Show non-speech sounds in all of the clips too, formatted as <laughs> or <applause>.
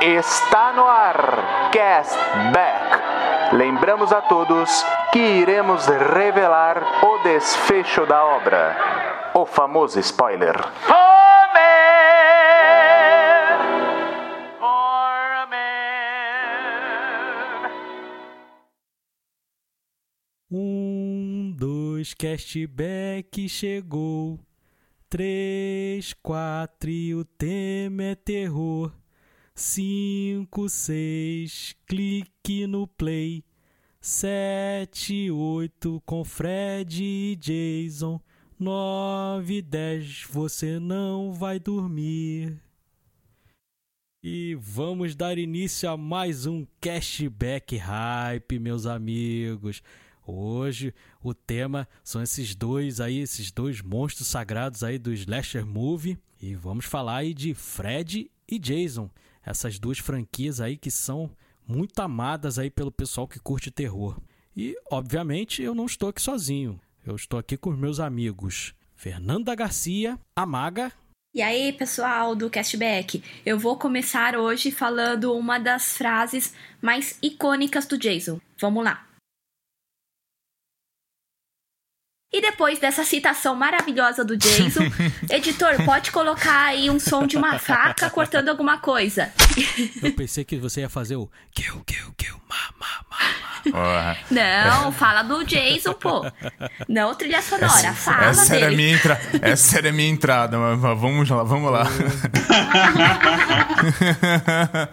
Está no ar Cast Back. Lembramos a todos que iremos revelar o desfecho da obra. O famoso spoiler. Um, dois, cashback chegou. Três, quatro e o tema é terror. Cinco, seis, clique no play. Sete, oito, com Fred e Jason. Nove, dez, você não vai dormir. E vamos dar início a mais um cashback hype, meus amigos. Hoje o tema são esses dois aí, esses dois monstros sagrados aí do slasher movie e vamos falar aí de Fred e Jason, essas duas franquias aí que são muito amadas aí pelo pessoal que curte terror. E obviamente eu não estou aqui sozinho. Eu estou aqui com os meus amigos Fernanda Garcia, a Maga. E aí, pessoal do Cashback, eu vou começar hoje falando uma das frases mais icônicas do Jason. Vamos lá. E depois dessa citação maravilhosa do Jason, <laughs> editor, pode colocar aí um som de uma faca cortando alguma coisa. Eu pensei que você ia fazer o kill, kill, kill, ma, ma, ma, ma. Não, fala do Jason, pô. Não trilha sonora, essa, fala essa dele. Era minha entra... Essa era a minha entrada, mas vamos lá, vamos lá. <laughs>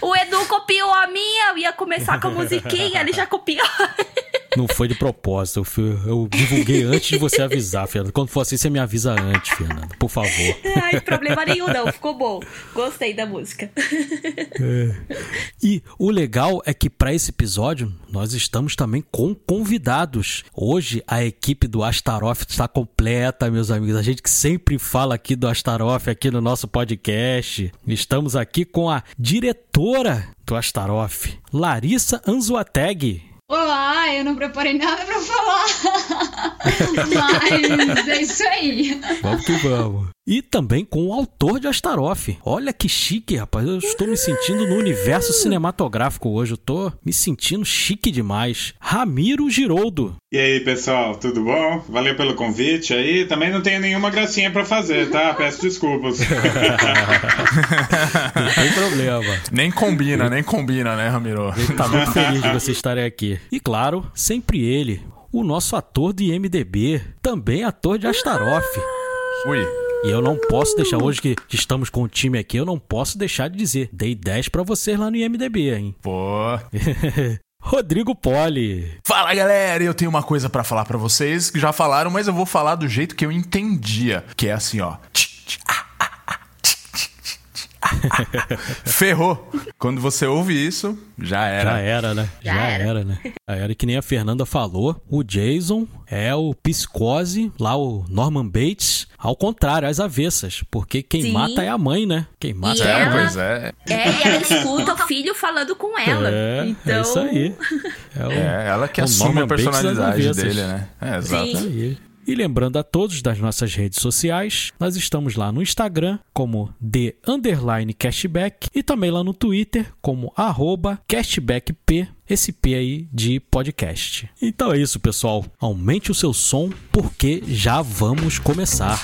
o Edu copiou a minha, eu ia começar com a musiquinha, ele já copiou. <laughs> Não foi de propósito, eu, fui, eu divulguei antes de você avisar, Fernando. Quando for assim, você me avisa antes, Fernando, por favor. Ai, problema nenhum não, ficou bom. Gostei da música. É. E o legal é que para esse episódio nós estamos também com convidados. Hoje a equipe do Astaroth está completa, meus amigos. A gente que sempre fala aqui do Astaroth aqui no nosso podcast. Estamos aqui com a diretora do Astaroth, Larissa Anzuateg. Olá, eu não preparei nada pra falar. <laughs> Mas é isso aí. Vamos que vamos. E também com o autor de Astaroth. Olha que chique, rapaz. Eu estou me sentindo no universo cinematográfico hoje. Eu tô me sentindo chique demais. Ramiro Giroldo. E aí, pessoal, tudo bom? Valeu pelo convite aí. Também não tenho nenhuma gracinha para fazer, tá? <laughs> Peço desculpas. <laughs> não tem problema. Nem combina, nem combina, né, Ramiro? Ele tá muito feliz de vocês estarem aqui. E claro, sempre ele, o nosso ator de IMDB, também ator de Astaroth. Ui. E eu não posso deixar, hoje que estamos com o time aqui, eu não posso deixar de dizer. Dei 10 para vocês lá no IMDB, hein? Pô. <laughs> Rodrigo Poli. Fala galera, eu tenho uma coisa para falar para vocês que já falaram, mas eu vou falar do jeito que eu entendia, que é assim, ó. <laughs> Ferrou. Quando você ouve isso, já era. Já era, né? Já Já, era. era. né? Já era que nem a Fernanda falou. O Jason é o psicose, lá o Norman Bates, ao contrário, às avessas. Porque quem Sim. mata é a mãe, né? Quem mata E é a ela- mãe. Pois é. É, e ela escuta o filho falando com ela. É, então... é isso aí. <laughs> É, o, É, ela que o assume Norman a personalidade dele, né? É, exato. Sim. E lembrando a todos das nossas redes sociais, nós estamos lá no Instagram como The Underline Cashback e também lá no Twitter como arroba CashbackP, esse P aí de podcast. Então é isso, pessoal. Aumente o seu som porque já vamos começar.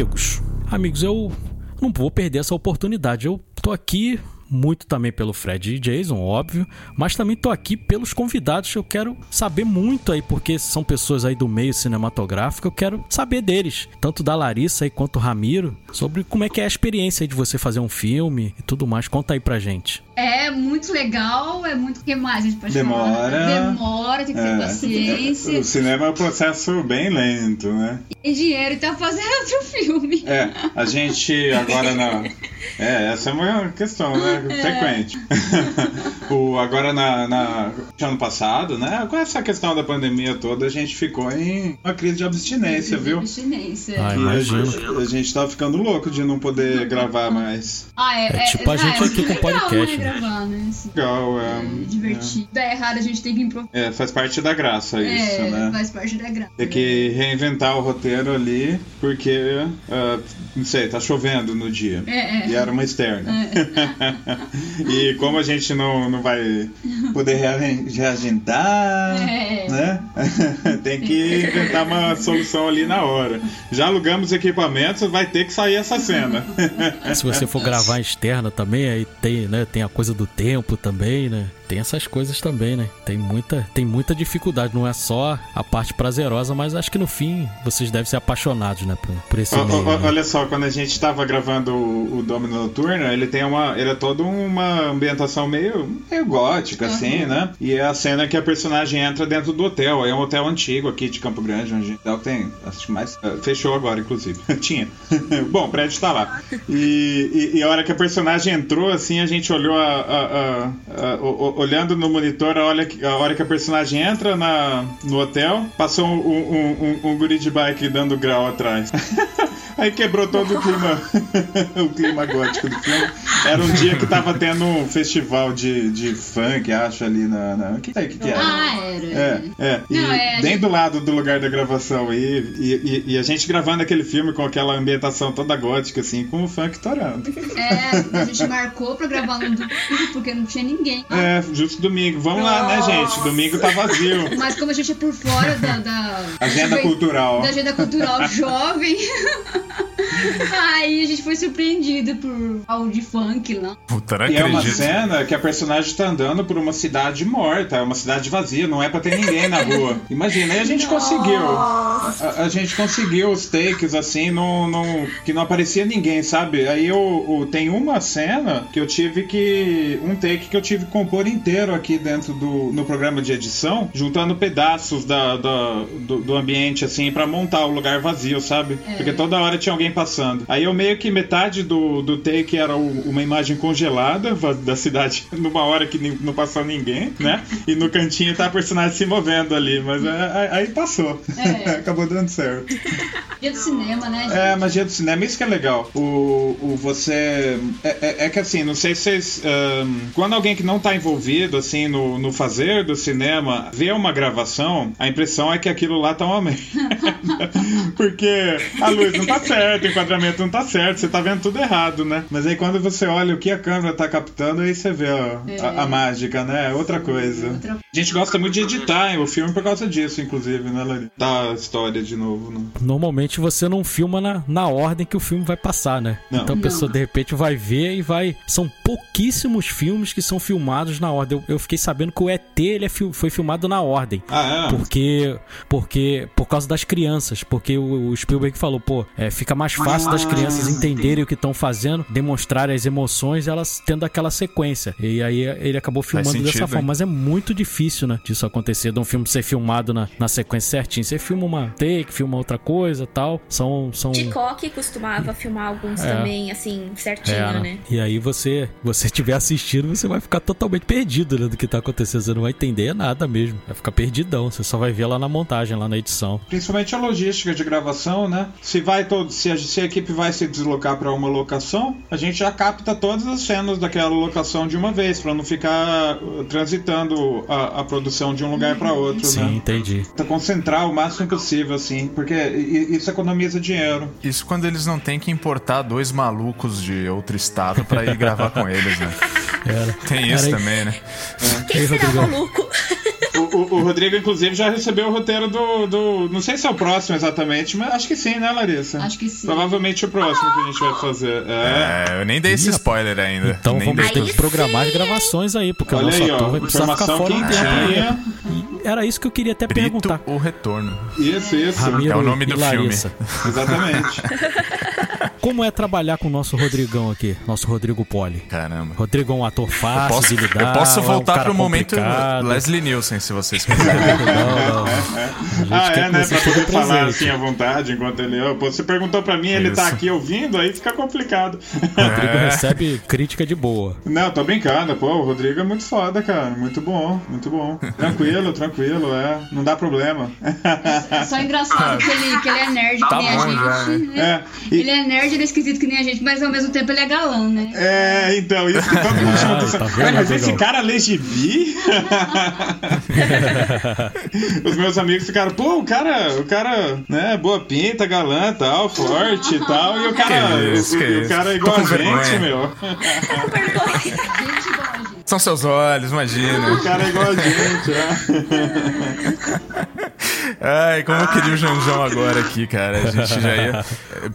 Amigos, amigos, eu não vou perder essa oportunidade. Eu tô aqui muito também pelo Fred e Jason, óbvio, mas também tô aqui pelos convidados. Eu quero saber muito aí, porque são pessoas aí do meio cinematográfico. Eu quero saber deles, tanto da Larissa aí quanto o Ramiro, sobre como é que é a experiência aí de você fazer um filme e tudo mais. Conta aí pra gente. É muito legal, é muito. O que mais a gente pode Demora. falar? Demora, tem que ter É. paciência. O cinema é um processo bem lento, né? E dinheiro e tá fazendo outro <laughs> filme. É, a gente agora na. É, essa é uma questão, né? Frequente. <laughs> o, agora na, na. Ano passado, né? Com essa questão da pandemia toda, a gente ficou em uma crise de abstinência, viu? Abstinência. Ai, E a imagino. gente, a gente tava ficando louco de não poder gravar mais. Ah, é, É tipo a gente é aqui com legal, podcast, né? né? Gravar, né? Assim, Legal, é. é divertido. Dá errado, a gente tem que improvisar. É, faz parte da graça isso, é, né? faz parte da graça. Tem que reinventar o roteiro ali, porque, ah, não sei, tá chovendo no dia. É, é. E era uma externa. <laughs> e como a gente não, não vai poder rea- reagendar, É. né? <laughs> Tem que inventar uma solução ali na hora. Já alugamos equipamentos, vai ter que sair essa cena. Se você for gravar externa também, aí tem, né, tem a coisa do tempo também, né? Tem essas coisas também, né? Tem muita, tem muita dificuldade, não é só a parte prazerosa, mas acho que no fim vocês devem ser apaixonados, né, por, por esse Ó, meio. ó, né? Olha só, quando a gente tava gravando o, o Domino Noturno, ele tem uma. Ele é toda uma ambientação meio, meio gótica, assim, né? E é a cena que a personagem entra dentro do hotel. É um hotel antigo aqui de Campo Grande, onde hotel tem. Acho que mais. eh, Fechou agora, inclusive. <laughs> Tinha. <laughs> Bom, o prédio tá lá. E, e, e a hora que a personagem entrou, assim, a gente olhou a. a- a- a- o- o- olhando no monitor, a hora, que, a hora que a personagem entra na, no hotel, passou um, um, um, um guri de bike dando grau atrás. <laughs> Aí quebrou todo o clima, <laughs> o clima gótico do filme. Era um dia que tava tendo um festival de, de funk, acho, ali na. na... O que, que, que era? Ah, era. É, é. E Não, é, bem gente- do lado do lugar da gravação. E, e, e- e a gente gravando aquele filme com aquela ambientação toda gótica, assim, com o funk torando. É, a gente marcou pra gravar no domingo porque não tinha ninguém. É, justo domingo. Vamos lá, né, gente? Domingo tá vazio. <laughs> Mas como a gente é por fora da, da Agenda cultural. da agenda cultural <laughs> jovem, <laughs> aí a gente foi surpreendido por algo de funk lá. Puta, não E é uma cena que a personagem tá andando por uma cidade morta, é uma cidade vazia, não é pra ter ninguém na rua. <laughs> Imagina, aí a gente conseguiu. A, a gente conseguiu os takes assim, não, não, que não aparecia ninguém, sabe? Aí eu, eu- tem uma cena que eu tive que. Um take que eu tive que compor inteiro aqui dentro do no programa de edição, juntando pedaços da, da- do, do ambiente, assim, pra montar o lugar vazio, sabe? Porque toda hora tinha alguém passando. Aí eu meio que metade do, do take era o- uma imagem congelada da cidade <laughs> numa hora que não passou ninguém, né? E no cantinho tá a personagem se movendo ali, mas é- aí, passou. É. <laughs> Acabou dando certo. Dia do cinema, né? gente? É, magia do cinema, isso que é legal. O, o você. É, é- é que assim, não sei se vocês. ahn, quando alguém que não tá envolvido, assim, no, no fazer do cinema vê uma gravação, a impressão é que aquilo lá tá uma merda. <laughs> Porque a luz não tá certa, o enquadramento não tá certo, você tá vendo tudo errado, né? Mas aí quando você olha o que a câmera tá captando, aí você vê ó, a, a mágica, né? É outra coisa. Outra- A gente gosta muito de editar o filme por causa disso, inclusive, né, Lari? Da história de novo, né? Normalmente você não filma na, na ordem que o filme vai passar, né? Não. Então a pessoa Não. de repente vai ver e vai. São pouquíssimos filmes que são filmados na ordem. Eu, eu fiquei sabendo que o ET ele é fil- foi filmado na ordem. Ah, é? Porque, porque, por causa das crianças, porque o, o Spielberg falou, pô, é, fica mais fácil das crianças entenderem o que estão fazendo, demonstrarem as emoções, elas tendo aquela sequência. E aí ele acabou filmando dessa sentido, forma. hein? Mas é muito difícil, né, disso acontecer, de um filme ser filmado na, na sequência certinho. Você filma uma take, filma outra coisa tal. São. são Hitchcock costumava filmar alguns É. também, assim, certinho, é, né? E aí você, você estiver assistindo, você vai ficar totalmente perdido né, do que tá acontecendo. Você não vai entender nada mesmo. Vai ficar perdidão. Você só vai ver lá na montagem, lá na edição. Principalmente a logística de gravação, né? Se vai todo, se a, se a equipe vai se deslocar para uma locação, a gente já capta todas as cenas daquela locação de uma vez, para não ficar uh, transitando a, a produção de um lugar para outro, Sim, né? entendi. Pra concentrar o máximo possível, assim, porque isso economiza dinheiro. Isso quando eles não têm que importar dois malucos de outro estado pra ir gravar com eles, né? <laughs> Era. Tem isso Era- também, né? Quem Ei, será Rodrigão. maluco? O, o- o Rodrigo, inclusive, já recebeu o roteiro do, do. Não sei se é o próximo exatamente, mas acho que sim, né, Larissa? Acho que sim. Provavelmente o próximo que a gente vai fazer. É. É, eu nem dei esse spoiler ainda. Então nem vamos ter que programar as gravações aí, porque o Olha nosso aí, ator ó. vai precisar ficar fora um tempo era isso que eu queria até Brito, perguntar. o retorno. Isso, isso. Ramiro É o nome do Larissa. Exatamente. <laughs> Como é trabalhar com o nosso Rodrigão aqui, nosso Rodrigo Poli? Caramba. Rodrigo é um ator fácil Posso, de lidar. eu posso ou é um voltar pro momento complicado? Leslie Nielsen, se vocês quiserem. <laughs> Não, não. <laughs> Ah, é, né? Pra poder esteja falar presente. assim à vontade enquanto ele. Você perguntou pra mim, ele tá Isso. aqui ouvindo, aí fica complicado. Rodrigo É. recebe crítica de boa. Não, tô brincando, pô, o Rodrigo é muito foda, cara. Muito bom, muito bom. Tranquilo, tranquilo, é. Não dá problema. É só engraçado que ele, que ele é nerd Tá que nem bom a gente. né? É, e- Ele é nerd, ele é esquisito que nem a gente, mas ao mesmo tempo ele é galã, né? É, então, isso que todo mundo chama Ah, atenção. tá vendo, Ué, mas esse cara lê gibi? <laughs> <laughs> Os meus amigos ficaram, pô, o cara, o cara, né, boa pinta, galã, tal, forte e tal, e o cara, Que isso, o, que o- o cara é igual a gente, vergonha. meu. São seus olhos, imagina. O cara é igual a gente, né? <laughs> Ai, como eu queria o Janjão agora aqui, cara. A gente já ia.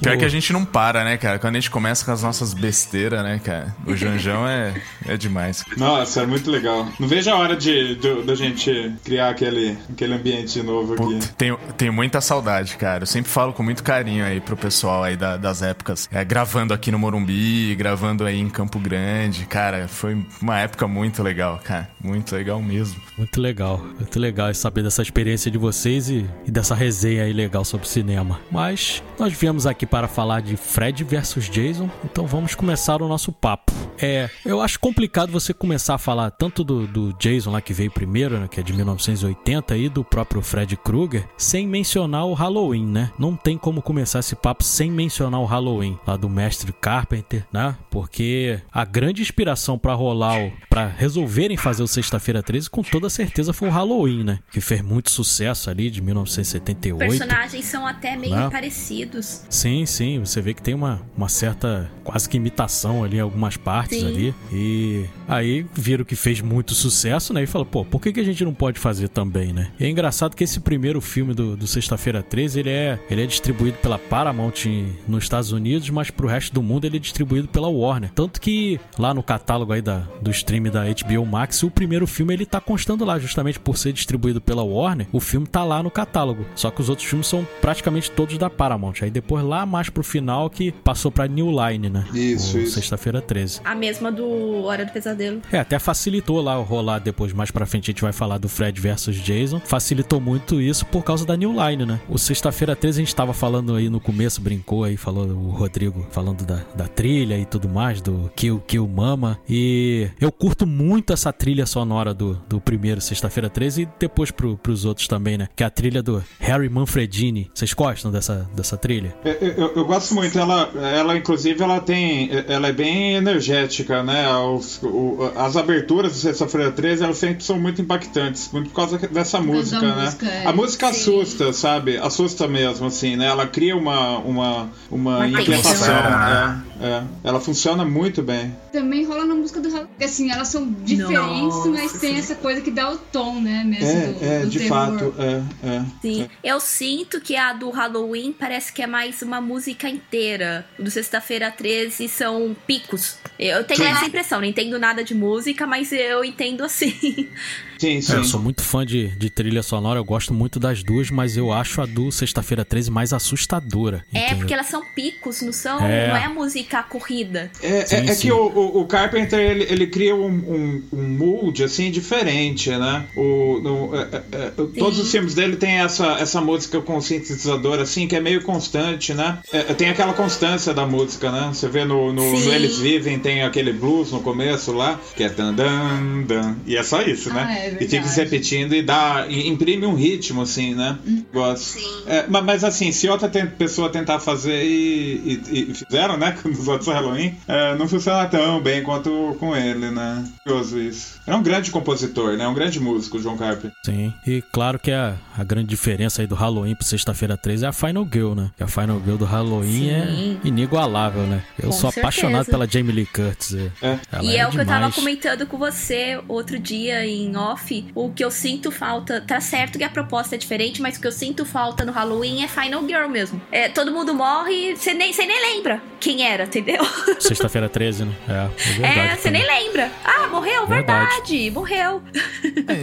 Pior que a gente não para, né, cara? Quando a gente começa com as nossas besteiras, né, cara? O Janjão é, é demais. Nossa, é muito legal. Não vejo a hora de, da gente criar aquele, aquele ambiente novo aqui. Puta, tenho, tenho muita saudade, cara. Eu sempre falo com muito carinho aí pro pessoal aí da- das épocas. É, gravando aqui no Morumbi, gravando aí em Campo Grande. Cara, foi uma época muito legal, cara. Muito legal mesmo. Muito legal, muito legal saber dessa experiência de vocês e, e dessa resenha aí legal sobre cinema. Mas nós viemos aqui para falar de Fred versus Jason, então vamos começar o nosso papo. É, eu acho complicado você começar a falar tanto do, do Jason lá que veio primeiro, né, que é de 1980 e do próprio Fred Krueger, sem mencionar o Halloween, né? Não tem como começar esse papo sem mencionar o Halloween lá do mestre Carpenter, né? Porque a grande inspiração para rolar o para resolverem fazer o Sexta-feira 13 com toda certeza foi o Halloween, né? Que fez muito sucesso ali de 1978. Personagens são até meio Né? parecidos. Sim, sim, você vê que tem uma, uma certa quase que imitação ali em algumas partes Sim. ali. E aí viram que fez muito sucesso, né? E falaram, pô, por que, que a gente não pode fazer também, né? E é engraçado que esse primeiro filme do, do Sexta-feira 13, ele é, ele é distribuído pela Paramount nos Estados Unidos, mas pro resto do mundo ele é distribuído pela Warner. Tanto que lá no catálogo aí da, do da HBO Max, o primeiro filme ele tá constando lá, justamente por ser distribuído pela Warner, o filme tá lá no catálogo. Só que os outros filmes são praticamente todos da Paramount. Aí depois lá mais pro final que passou pra New Line, né? Isso, isso. Sexta-feira 13. A mesma do Hora do Pesadelo. É, até facilitou lá o rolar depois, mais pra frente a gente vai falar do Fred versus Jason. Facilitou muito isso por causa da New Line, né? O Sexta-feira 13 a gente tava falando aí no começo, brincou aí, falou o Rodrigo falando da, da trilha e tudo mais, do Kill Kill Mama. E eu curto muito essa trilha sonora do, do primeiro Sexta-feira 13 e depois pro, pros outros também, né? Que é a trilha do Harry Manfredini. Vocês gostam dessa, dessa trilha? Eu, eu- eu gosto muito, ela, ela inclusive ela tem, ela é bem energética, né? Os- o- as aberturas do Sexta-feira 13 elas sempre são muito impactantes, muito por causa dessa música, né? música, é. A música Sim. assusta, sabe? Assusta mesmo, assim, né? Ela cria uma, uma, uma Uma inquietação, né? É, ela funciona muito bem. Também rola na música do Halloween. Assim, elas são diferentes, Nossa, mas tem essa coisa que dá o tom, né? Mesmo É, do, é, do de terror. fato, é, é. Sim. Eu sinto que a do Halloween parece que é mais uma música inteira. O do Sexta-feira 13 são picos. Eu tenho Sim. essa impressão, não entendo nada de música, mas eu entendo assim. <laughs> Sim, É, sim. eu sou muito fã de, de trilha sonora, eu gosto muito das duas, mas eu acho a do Sexta-feira 13 mais assustadora. É, entendeu? porque elas são picos, não são. É. Não é a música corrida. É, é- Sim, é sim. que o, o- o Carpenter ele, ele cria um, um, um mood assim diferente, né? O, no- é- é- é, todos os filmes dele tem essa, essa música com sintetizador assim que é meio constante, né? É, tem aquela constância da música, né? Você vê no, no, no. Eles Vivem tem aquele blues no começo lá que é dan dan dan e é só isso, né? É e fica se verdade. repetindo e dá e imprime um ritmo assim, né? Gosto. É, ma- mas, assim, se outra pessoa tentar fazer e, e- e fizeram, né, <laughs> com os outros Halloween, é, não funciona tão bem quanto com ele, né? Curioso isso. É um grande compositor, né? Um grande músico, o John Carpenter. Sim, e claro que a, a grande diferença aí do Halloween pro Sexta-feira 13 é a Final Girl, né? Que a Final Girl do Halloween Sim. é inigualável, né? Eu Com sou apaixonado certeza. pela Jamie Lee Curtis. é. É. E é é o que eu tava demais. comentando com você outro dia em off. Off, o que eu sinto falta. Tá certo que a proposta é diferente, mas o que eu sinto falta no Halloween é Final Girl mesmo. É, todo mundo morre e você nem, você nem lembra quem era, entendeu? <laughs> Sexta-feira 13, né? É, é verdade. É, você nem lembra. Ah, morreu, Verdade. verdade, morreu. <laughs>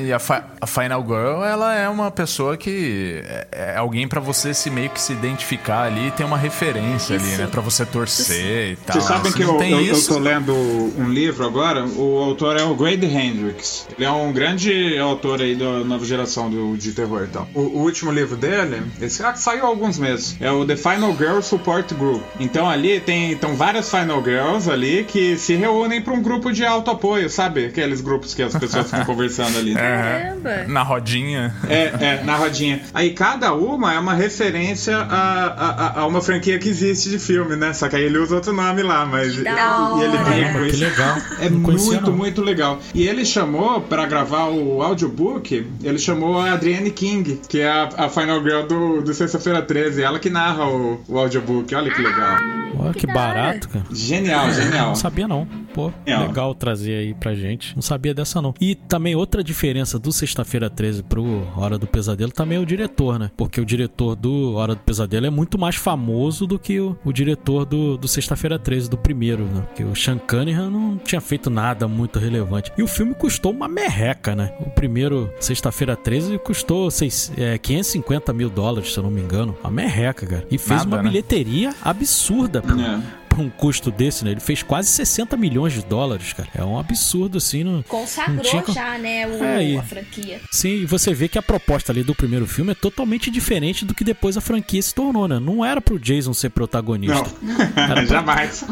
E a, Fi- a Final Girl, ela é uma pessoa que é, é alguém pra você se meio que se identificar ali, tem uma referência ali, Isso. né, Pra você torcer e tal. Vocês sabem Se que eu, tem eu, eu isso, tô lendo um livro agora, o autor é o Grady Hendrix. Ele é um grande autor aí da nova geração do, de terror e tal. O, o último livro dele, esse ah, saiu há alguns meses, é o The Final Girl Support Group. Então ali tem então, várias Final Girls ali que se reúnem pra um grupo de alto apoio, sabe? Aqueles grupos que as pessoas ficam <laughs> conversando ali. Caramba. na rodinha. É, é, na rodinha. Aí cada uma é uma referência a, a, a uma franquia que existe de filme, né? Só que aí ele usa outro nome lá, mas. E ele Caramba, que legal. É muito, não. muito legal. E ele chamou, pra gravar o audiobook, ele chamou a Adrienne King, que é a, a Final Girl do, do Sexta-feira 13. Ela que narra o, o audiobook. Olha que legal. Olha que Que barato, cara. Genial, genial. Não sabia não. Pô, Não. legal trazer aí pra gente. Não sabia dessa não. E também outra diferença do Sexta-feira 13 pro Hora do Pesadelo também é o diretor, né? Porque o diretor do Hora do Pesadelo é muito mais famoso do que o, o diretor do, do Sexta-feira 13, do primeiro, né? Porque o Sean Cunningham não tinha feito nada muito relevante. E o filme custou uma merreca, né? O primeiro Sexta-feira 13 custou seis, é, 550 mil dólares, se eu não me engano. Uma merreca, cara. E fez Nada, uma né? bilheteria absurda, pô É. um custo desse, né? Ele fez quase 60 milhões de dólares, cara. É um absurdo, assim. Não... Consagrou Não tinha já, né, o, É, a franquia. Sim, e você vê que a proposta ali do primeiro filme é totalmente diferente do que depois a franquia se tornou, né? Não era pro Jason ser protagonista. Não, <laughs> jamais.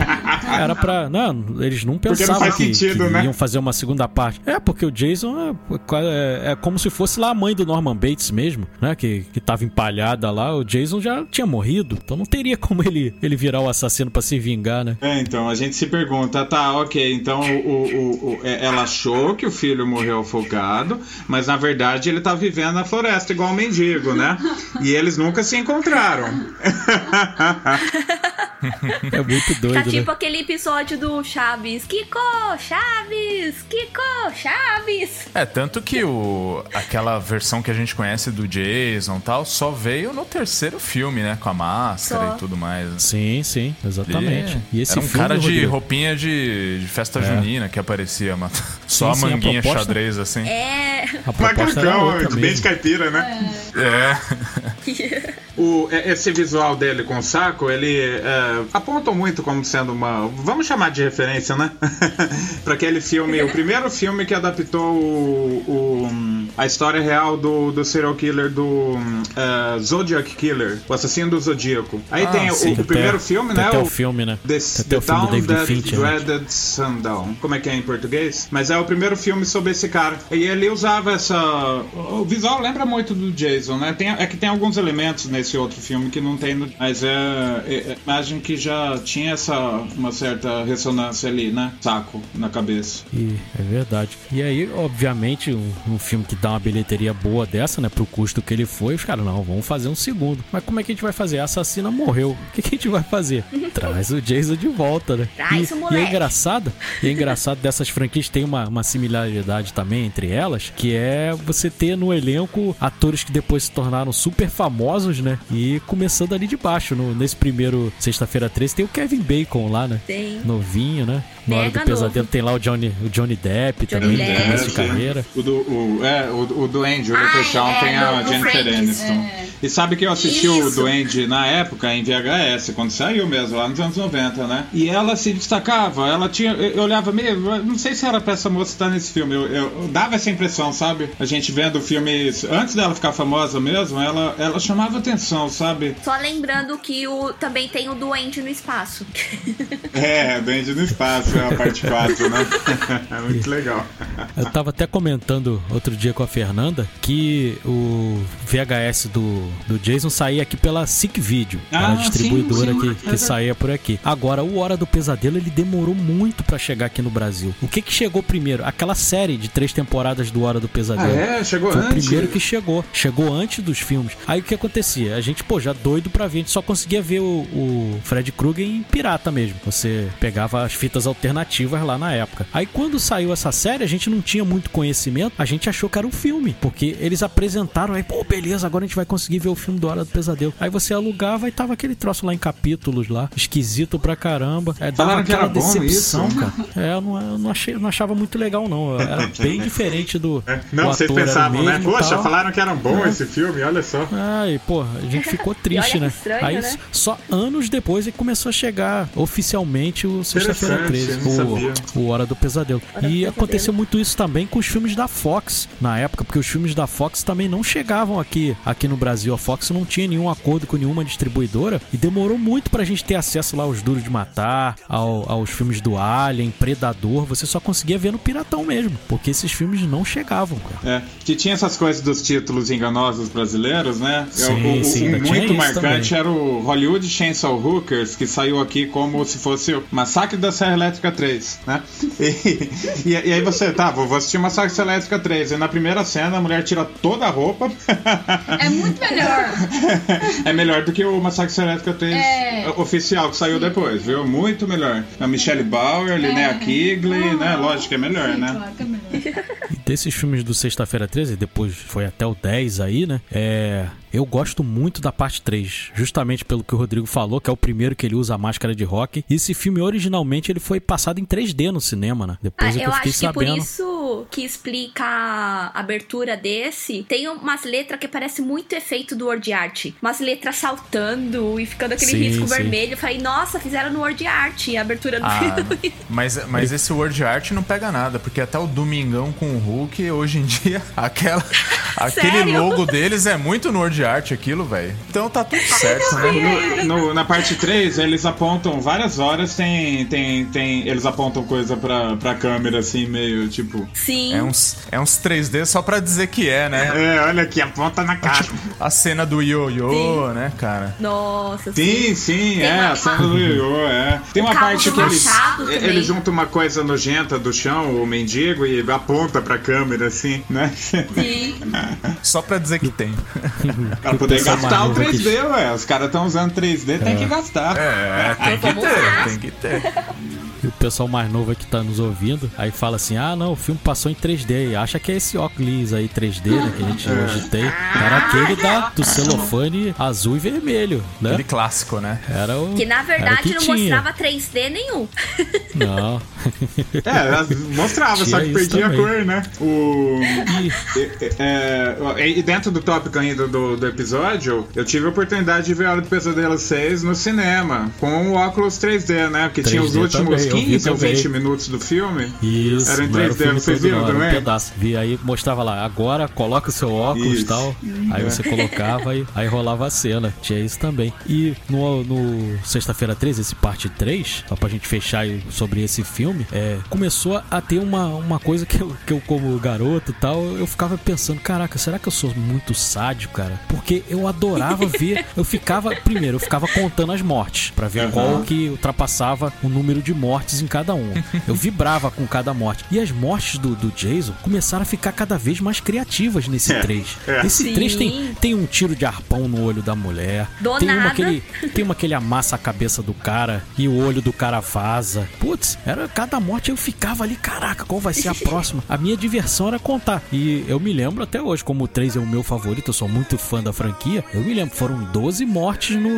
Era pra. Não, eles não não pensavam faz que, sentido, que né? iam fazer uma segunda parte. É, porque o Jason é, é- é como se fosse lá a mãe do Norman Bates mesmo, né? Que, que tava empalhada lá. O Jason já tinha morrido. Então não teria como ele, ele virar o assassino pra se vingar, né? É, então, a gente se pergunta, tá, ok, então o, o- o- é- ela achou que o filho morreu afogado, mas na verdade ele tá vivendo na floresta igual um mendigo, né? E eles nunca se encontraram. <laughs> <laughs> É muito Tá doido, né? tipo aquele episódio do Chaves. Kiko, Chaves, Kiko, Chaves. É, tanto que o, aquela versão que a gente conhece do Jason e tal, só veio no terceiro filme, né? Com a máscara Só. e tudo mais. Sim, sim, exatamente. E esse Era um filme, cara de Rodrigo, roupinha de, de festa É. junina que aparecia, mano. <laughs> Só sim, a a manguinha proposta- xadrez, assim. É. a proposta era Macacão, outra bem de caipira, né? É. <laughs> O, é- esse visual dele com o saco, ele é, aponta muito como sendo uma. Vamos chamar de referência, né? <laughs> pra aquele filme, o primeiro filme que adaptou o, o- a história real do, do serial killer do é, Zodiac Killer, o assassino do Zodíaco. Aí Ah, tem o- sim, o, primeiro até- filme, né? Até o filme, né? The, The Town That Fincher. né? Dreaded Sundown. Como é que é em português? Mas é o primeiro filme sobre esse cara. E ele usava essa. O visual lembra muito do Jason, né? Tem, é que tem alguns elementos nesse outro filme que não tem no. Mas é. é, é imagem que já tinha essa. Uma certa ressonância ali, né? Saco na cabeça. E é verdade. E aí, obviamente, um, um filme que dá uma bilheteria boa dessa, né? Pro custo que ele foi, os caras, não, vamos fazer um segundo. Mas como é que a gente vai fazer? A assassina morreu. O que, que a gente vai fazer? <laughs> Traz o Jason de volta, né? Traz e, o e é engraçado, e é engraçado dessas franquias tem uma, uma similaridade também entre elas, que é você ter no elenco atores que depois se tornaram super famosos, né? E começando ali de baixo. No, nesse primeiro Sexta-feira 13 tem o Kevin Bacon lá, né? Tem. Novinho, né? Na hora do pesadelo novo. tem lá o Johnny, o Johnny Depp Johnny também, Depp. no começo de carreira. O do, o, é, o, o Duende, o Ah, Leprechaun é, tem a do- do Jennifer Friends, Aniston. é. E sabe que eu assisti o Isso. Duende na época em VHS, quando saiu mesmo, lá nos anos 90, né? E ela se destacava, ela tinha. Eu eu olhava meio. Não sei se era pra essa moça estar nesse filme. Eu, eu- eu dava essa impressão, sabe? A gente vendo o filme. Antes dela ficar famosa mesmo, ela, ela chamava atenção, sabe? Só lembrando que o, também tem o Duende no espaço. É, Duende no Espaço, <laughs> é a parte 4, né? Muito legal. Eu tava até comentando outro dia com a Fernanda que o VHS do, do Jason saía aqui pela Sick Video, Ah, a distribuidora sim, sim. que, que saía por aqui. Agora, o Hora do Pesadelo ele demorou muito pra chegar aqui no Brasil. O que que chegou primeiro? Aquela série de três temporadas do Hora do Ah, Pesadelo. é? Chegou Foi o antes? primeiro que chegou. Chegou antes dos filmes. Aí Aí o que acontecia? A gente, pô, já doido pra ver, a gente só conseguia ver o, o Fred Krueger em pirata mesmo. Você pegava as fitas alternativas lá na época. Aí quando saiu essa série, a gente não tinha muito conhecimento, a gente achou que era um filme, porque eles apresentaram aí, pô, beleza, agora a gente vai conseguir ver o filme do Hora do Pesadelo. Aí você alugava e tava aquele troço lá em capítulos lá, esquisito pra caramba. É, dava Falaram que aquela era bom decepção, isso. cara. É, eu não, eu não achei, não achava muito legal, não. Era <laughs> bem diferente do. É, Não, o vocês pensavam, né? mesmo Poxa, falaram que era bom esse filme, olha só. Ai, pô, a gente ficou <laughs> triste, né? estranho, Aí né? só anos depois é que começou a chegar oficialmente o Sexta-feira Interessante, 13, eu não o, o Hora do Pesadelo. Hora do e Pesadelo. aconteceu muito isso também com os filmes da Fox na época, porque os filmes da Fox também não chegavam aqui, aqui no Brasil. A Fox não tinha nenhum acordo com nenhuma distribuidora e demorou muito pra gente ter acesso lá aos Duros de Matar, ao- aos filmes do Alien, Predador. Você só conseguia ver no Piratão mesmo, porque esses filmes não chegavam, cara. É, que tinha essas coisas dos títulos enganosos brasileiros, né? Eu- Sim, o, sim, um muito marcante também. era o Hollywood Chainsaw Hookers, que saiu aqui como se fosse o Massacre da Serra Elétrica 3, né? E, e- e aí você, tá, vou assistir Massacre Elétrica 3. E na primeira cena a mulher tira toda a roupa. É muito melhor. <laughs> é melhor do que o Massacre Elétrica 3 É. oficial que saiu depois, viu? Muito melhor. A Michelle Bauer, Linnea Kigley, né? Lógico que é melhor, Sim, né? Claro que é melhor. Desses filmes do Sexta-feira 13, depois foi até o 10 aí, né? É. Eu gosto muito da parte 3, justamente pelo que o Rodrigo falou, que é o primeiro que ele usa a máscara de rock. E esse filme, originalmente, ele foi passado em 3D no cinema, né? Ah, Depois é que eu eu fiquei acho que por sabendo. isso que explica a abertura desse. Tem umas letras que parece muito efeito do Word Art. Umas letras saltando e ficando aquele Sim, risco sim. vermelho. Eu falei, nossa, fizeram no Word Art a abertura do Ah, filme. mas, mas esse word art não pega nada, porque até o Domingão com o Hulk, hoje em dia, <laughs> aquela, aquele logo deles é muito no word art aquilo, velho. Então tá tudo certo, né? No- no- na parte 3, eles apontam várias horas, tem. tem, tem eles apontam coisa pra, pra câmera, assim, meio tipo. Sim. É uns, é uns 3D só pra dizer que é, né? É, olha aqui, aponta na cara. A cena do ioiô, Sim. né, cara? Nossa, Sim, sim, Tem é, uma- a cena do Ioiô, é. Tem uma parte que eles, também. eles juntam uma coisa nojenta do chão, o mendigo, e aponta pra câmera, assim, né? Sim. Só pra dizer que tem. <laughs> pra poder gastar o mais novo 3D, ué. Os caras estão usando 3D, tem que gastar. É, tem que ter, tem que ter. E o pessoal mais novo aqui tá nos ouvindo, aí fala assim: ah, não, o filme passou em 3D. E acha que é esse óculos aí 3D, né? Que a gente hoje tem. Era aquele da, do celofane azul e vermelho, né? Aquele clássico, né? Era o. Que na verdade que não tinha. mostrava 3D nenhum. Não. É, mostrava, <laughs> só que perdia a também. cor, né? O. E É, é, e dentro do tópico ainda do, do episódio, eu tive a oportunidade de ver a Hora do Pesadelo 6 no cinema, com o óculos 3D, né? Porque tinha os 3D últimos também, eu vi 15 ou também. 20 minutos do filme. Isso, Era em não era o 3D, filme vocês todo, viram não, era um também? pedaço. Vi aí, mostrava lá, agora coloca o seu óculos e tal. Aí você colocava e aí rolava a cena. Tinha isso também. E no, no Sexta-feira 13, esse parte 3, só pra gente fechar sobre esse filme, é, começou a ter uma, uma coisa que eu, que eu, como garoto e tal, eu ficava pensando, caraca, será que eu sou muito sádico, cara? Porque eu adorava ver, <laughs> eu ficava, primeiro, eu ficava contando as mortes, pra ver Aham. qual que ultrapassava o número de mortes em cada um. Eu vibrava com cada morte. E as mortes do, do Jason começaram a ficar cada vez mais criativas nesse É, 3. é. Esse Sim. 3 tem, tem um tiro de arpão no olho da mulher. Do tem uma nada. que ele, tem uma que ele amassa a cabeça do cara e o olho do cara vaza. Putz, era cada morte eu ficava ali, caraca, qual vai ser a próxima? A minha diversão era contar. E eu me lembro até hoje, como o 3 é o meu favorito, eu sou muito fã da franquia. Eu me lembro, foram 12 mortes no,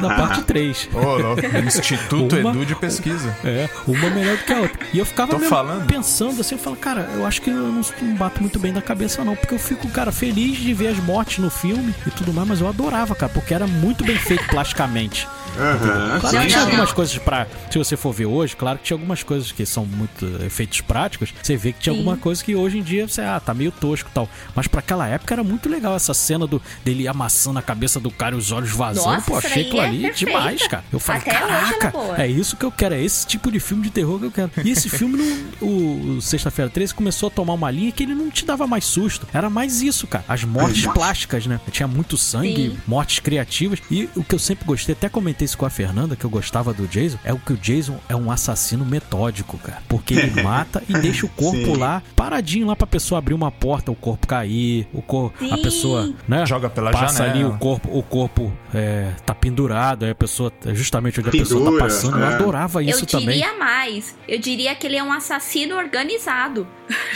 na parte 3. <laughs> Ô, louco. Instituto Uma- Edu de Pesquisa. É, uma melhor do que a outra. E eu ficava Tô mesmo falando. pensando assim, eu falo, cara, eu acho que eu não, não bato muito bem da cabeça não, porque eu fico, cara, feliz de ver as mortes no filme e tudo mais, mas eu adorava, cara, porque era muito bem feito plasticamente. Aham, Claro que tinha algumas coisas pra. Se você for ver hoje, claro que tinha algumas coisas que são muito efeitos práticos. Você vê que tinha Sim. alguma coisa que hoje em dia você, ah, tá meio tosco e tal. Mas pra aquela época era muito legal essa cena do, dele amassando a cabeça do cara e os olhos vazando. Nossa, Pô, achei aquilo é ali perfeita. demais, cara. Eu falei, Até é caraca, boa." é isso que eu quero, é esse tipo de filme de terror que eu quero. E esse filme, não- o, o Sexta-feira 13, começou a tomar uma linha que ele não te dava mais susto. Era mais isso, cara. As mortes plásticas, né? Tinha muito sangue, Sim. mortes criativas. E o que eu sempre gostei, até comentei comentei isso com a Fernanda, que eu gostava do Jason, é o que o Jason é um assassino metódico, cara. Porque ele <laughs> mata e deixa o corpo Sim. lá, paradinho lá pra pessoa abrir uma porta, o corpo cair, o cor... a Sim. pessoa, né? Joga pela passa janela. ali o corpo, o corpo é, tá pendurado, aí a pessoa, é justamente onde a pessoa tá Pendura, passando. Eu é. adorava isso eu também. diria mais. Eu diria que ele é um assassino organizado.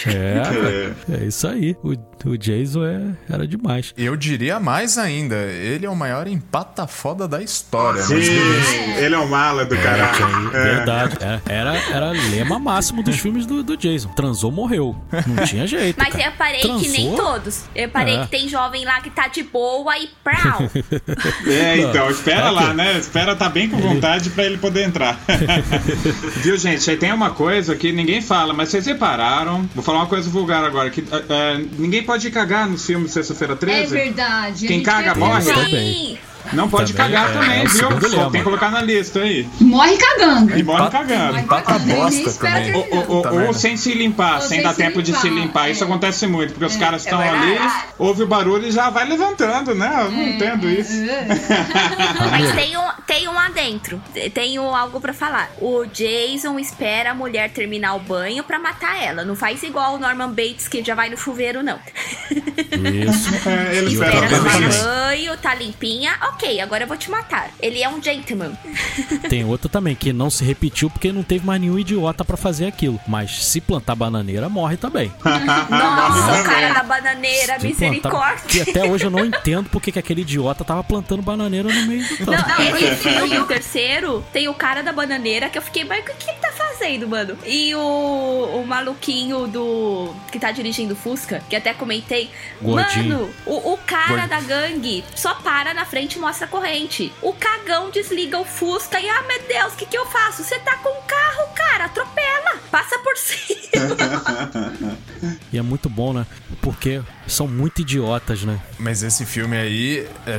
É, cara, é isso aí. O, o Jason é, era demais. Eu diria mais ainda, ele é o maior empata foda da história. Sim, mas beleza. ele é um mala do caralho. É. Verdade. Era, era, era lema máximo dos filmes do, do Jason. Transou, morreu. Não tinha jeito. Mas cara. eu reparei que nem Transou? todos. Eu reparei É. que tem jovem lá que tá de boa e prau. <laughs> É, então, espera lá, né? Espera tá bem com vontade pra ele poder entrar. <laughs> Viu, gente? Aí tem uma coisa que ninguém fala, mas vocês repararam. Vou falar uma coisa vulgar agora: que é, é, ninguém pode cagar nos filmes Sexta-feira É 13. verdade. a Quem caga, morre? Também. Sim. Não pode Também cagar é- também, é viu? Só lema. tem que colocar na lista aí. Morre cagando. E morre cagando. Morre empata cagando. bosta também. Ou, ou- ou- ou sem se limpar, Ou sem sem dar se tempo de se limpar, limpar. é. Isso acontece muito, porque os caras estão É ali, ouve o barulho e já vai levantando, né? Eu não entendo isso. <laughs> Mas tem adentro. Tenho algo pra falar. O Jason espera a mulher terminar o banho pra matar ela. Não faz igual o Norman Bates que já vai no chuveiro, não. Isso. <laughs> É, ele E espera tomar banho, tá limpinha. Ok, agora eu vou te matar. Ele é um gentleman. <laughs> Tem outro também que não se repetiu porque não teve mais nenhum idiota pra fazer aquilo. Mas se plantar bananeira, morre também. <laughs> Nossa, o cara da bananeira, Se plantar- misericórdia. Que até hoje eu não entendo porque que aquele idiota tava plantando bananeira no meio do campo. Não, esse filme, o terceiro, tem o cara da bananeira que eu fiquei, mas o que ele tá fazendo, mano? E o, o maluquinho do. que tá dirigindo o Fusca, que até comentei. Gordinho. Mano, o, o cara Gordinho. da gangue só para na frente e mostra a corrente. O cagão desliga o Fusca e, ah, meu Deus, o que, que eu faço? Você tá com um carro, cara, atropela, passa por cima. <laughs> <laughs> E é muito bom, né? Porque são muito idiotas, né? Mas esse filme aí é,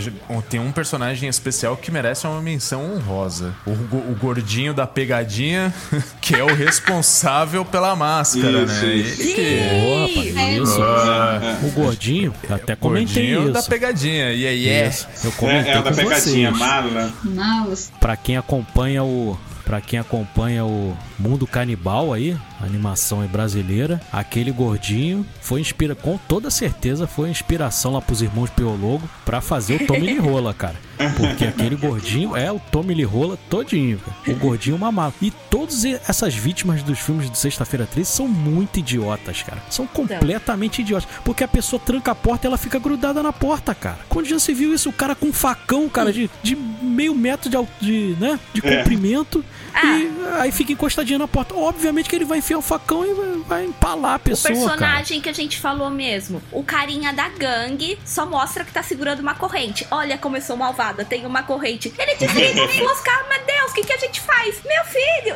tem um personagem especial que merece uma menção honrosa. O, o gordinho da pegadinha, <laughs> que é o responsável pela máscara, Isso, né? isso. Ele que- Ô, rapaz, É, isso. Ah, O gordinho, até comentei gordinho da isso. pegadinha. E aí é. Eu comentei É, é o da com pegadinha, vocês. mala. Malas. Pra quem acompanha o Pra quem acompanha o Mundo Canibal aí, a animação é brasileira, aquele gordinho foi inspira com toda certeza foi inspiração lá pros irmãos Piologo pra fazer o Tommy Lee Rola, cara. Porque aquele gordinho é o Tommy Lee Rola todinho, cara. O gordinho mamado. E todas essas vítimas dos filmes de Sexta-feira 13 são muito idiotas, cara. São completamente idiotas. Porque a pessoa tranca a porta e ela fica grudada na porta, cara. Quando já se viu isso, o cara com um facão, cara, de, de meio metro de, de, né, de É. Ah. E aí fica encostadinho na porta. Obviamente que ele vai enfiar o facão e vai, vai empalar a O pessoa, cara. personagem que a gente falou mesmo, o carinha da gangue, só mostra que tá segurando uma corrente. Olha como eu sou malvada, tem uma corrente. Ele desliga o Fusca, ah, meu Deus, o que, que a gente faz? Meu filho!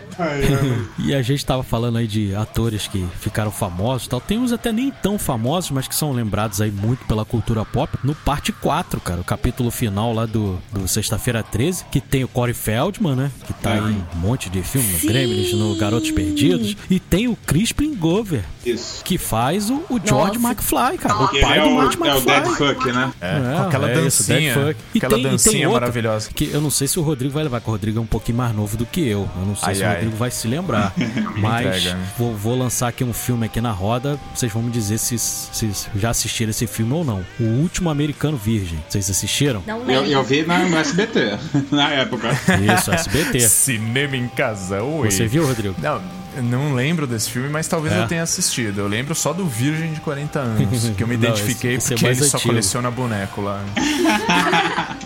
<laughs> <laughs> E a gente tava falando aí de atores que ficaram famosos e tal. Tem uns até nem tão famosos, mas que são lembrados aí muito pela cultura pop. No parte 4, cara, o capítulo final lá do, do Sexta-feira 13, que tem o Corey Feldman, né? Que tá em um monte de filme, no. Gremlins, no Garotos Perdidos. E tem o Crispin Glover, Isso. que faz o, o George Nossa. McFly, cara. O pai é do o, Marty é o McFly. Dead Fuck, né? É, É, com aquela é isso, dancinha. Dead Fuck. E aquela tem- tem dancinha outra maravilhosa. Que eu não sei se o Rodrigo vai levar, porque o Rodrigo é um pouquinho mais novo do que eu. Eu não sei Ai, se o ai. Rodrigo vai se lembrar. <laughs> Mas entrega, né? vou, vou lançar aqui um filme aqui na roda. Vocês vão me dizer se, se já assistiram esse filme ou não. O Último Americano Virgem. Vocês assistiram? Não Eu, lembro. eu vi na, no SBT, <laughs> na época. Isso, SBT. <laughs> Cinema em casa, oi. Você viu, Rodrigo? Não, eu não lembro desse filme, mas talvez É. eu tenha assistido. Eu lembro só do Virgem de 40 anos, que eu me Não, identifiquei esse- esse é porque mais ele só antigo. coleciona boneco lá.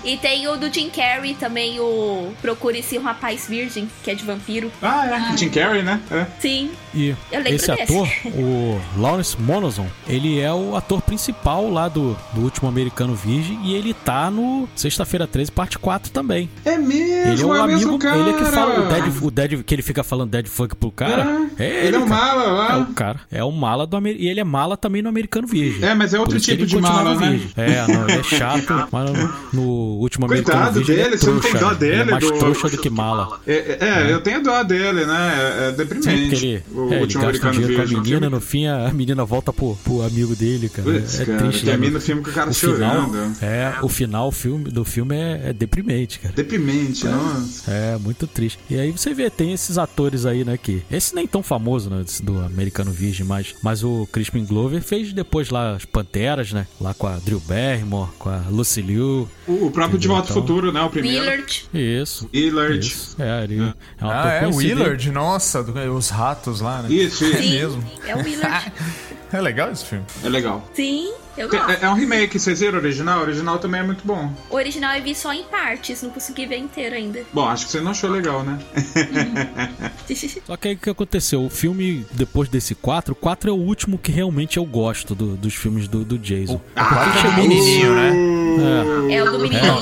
E tem o do Jim Carrey também, o Procure-se um Rapaz Virgem, que é de vampiro. Ah, é. Jim Carrey, né? É. Sim. E esse desse. ator, o Lawrence Monozon, ele é o ator principal lá do, do Último Americano Virgem e ele tá no Sexta-feira 13, parte 4 também. É mesmo, Ele é o o amigo, mesmo cara. ele é que fala o dead, o dead, que ele fica falando dead fuck pro cara. É, É, ele, ele é um cara. mala É lá. o cara. É o mala do Amer... E ele é mala também no Americano Virgem. É, mas é outro tipo de mala, né? virgem. É, não, ele é chato. <laughs> Mas no, no último americano Coitado virgem, ele é dele, você não tem trouxa, dó né? Ele dele, é mais do- trouxa do que mala. É, é, é, eu tenho dó dele, né? É, é Sim, deprimente. porque ele, o é, ele último gasta americano dinheiro com a menina, no fim a menina volta pro, pro amigo dele, cara. Putz, é cara, triste. termina né? o filme com o cara o final, chorando. é, o final filme, do filme é, é deprimente, cara. Deprimente, nossa. É, muito triste. E aí você vê, tem esses atores aí, né, que... Esse nem tão famoso, né, do Americano Virgem, mas, mas o Crispin Glover fez depois lá as Panteras, né, lá com a Drew Barrymore, com a Lucy Liu. O, o próprio De Volta ao Então- Futuro, né? O primeiro. Willard. Isso. Willard. Isso. É, ele é um ator Ah, é conhecido. Willard? Nossa, os ratos lá, né? Isso, isso. Sim, mesmo. é o Willard. <laughs> É legal esse filme. É legal. Sim, eu Tem- gosto. É, é um remake, vocês viram o original? O original também é muito bom. O original eu vi só em partes, não consegui ver inteiro ainda. Bom, acho que você não achou legal, né? Só que aí o que aconteceu? O filme, depois desse 4, o 4 é o último que realmente eu gosto do- dos filmes do, do Jason. Ah, é do menininho, né? É. É o do menininho.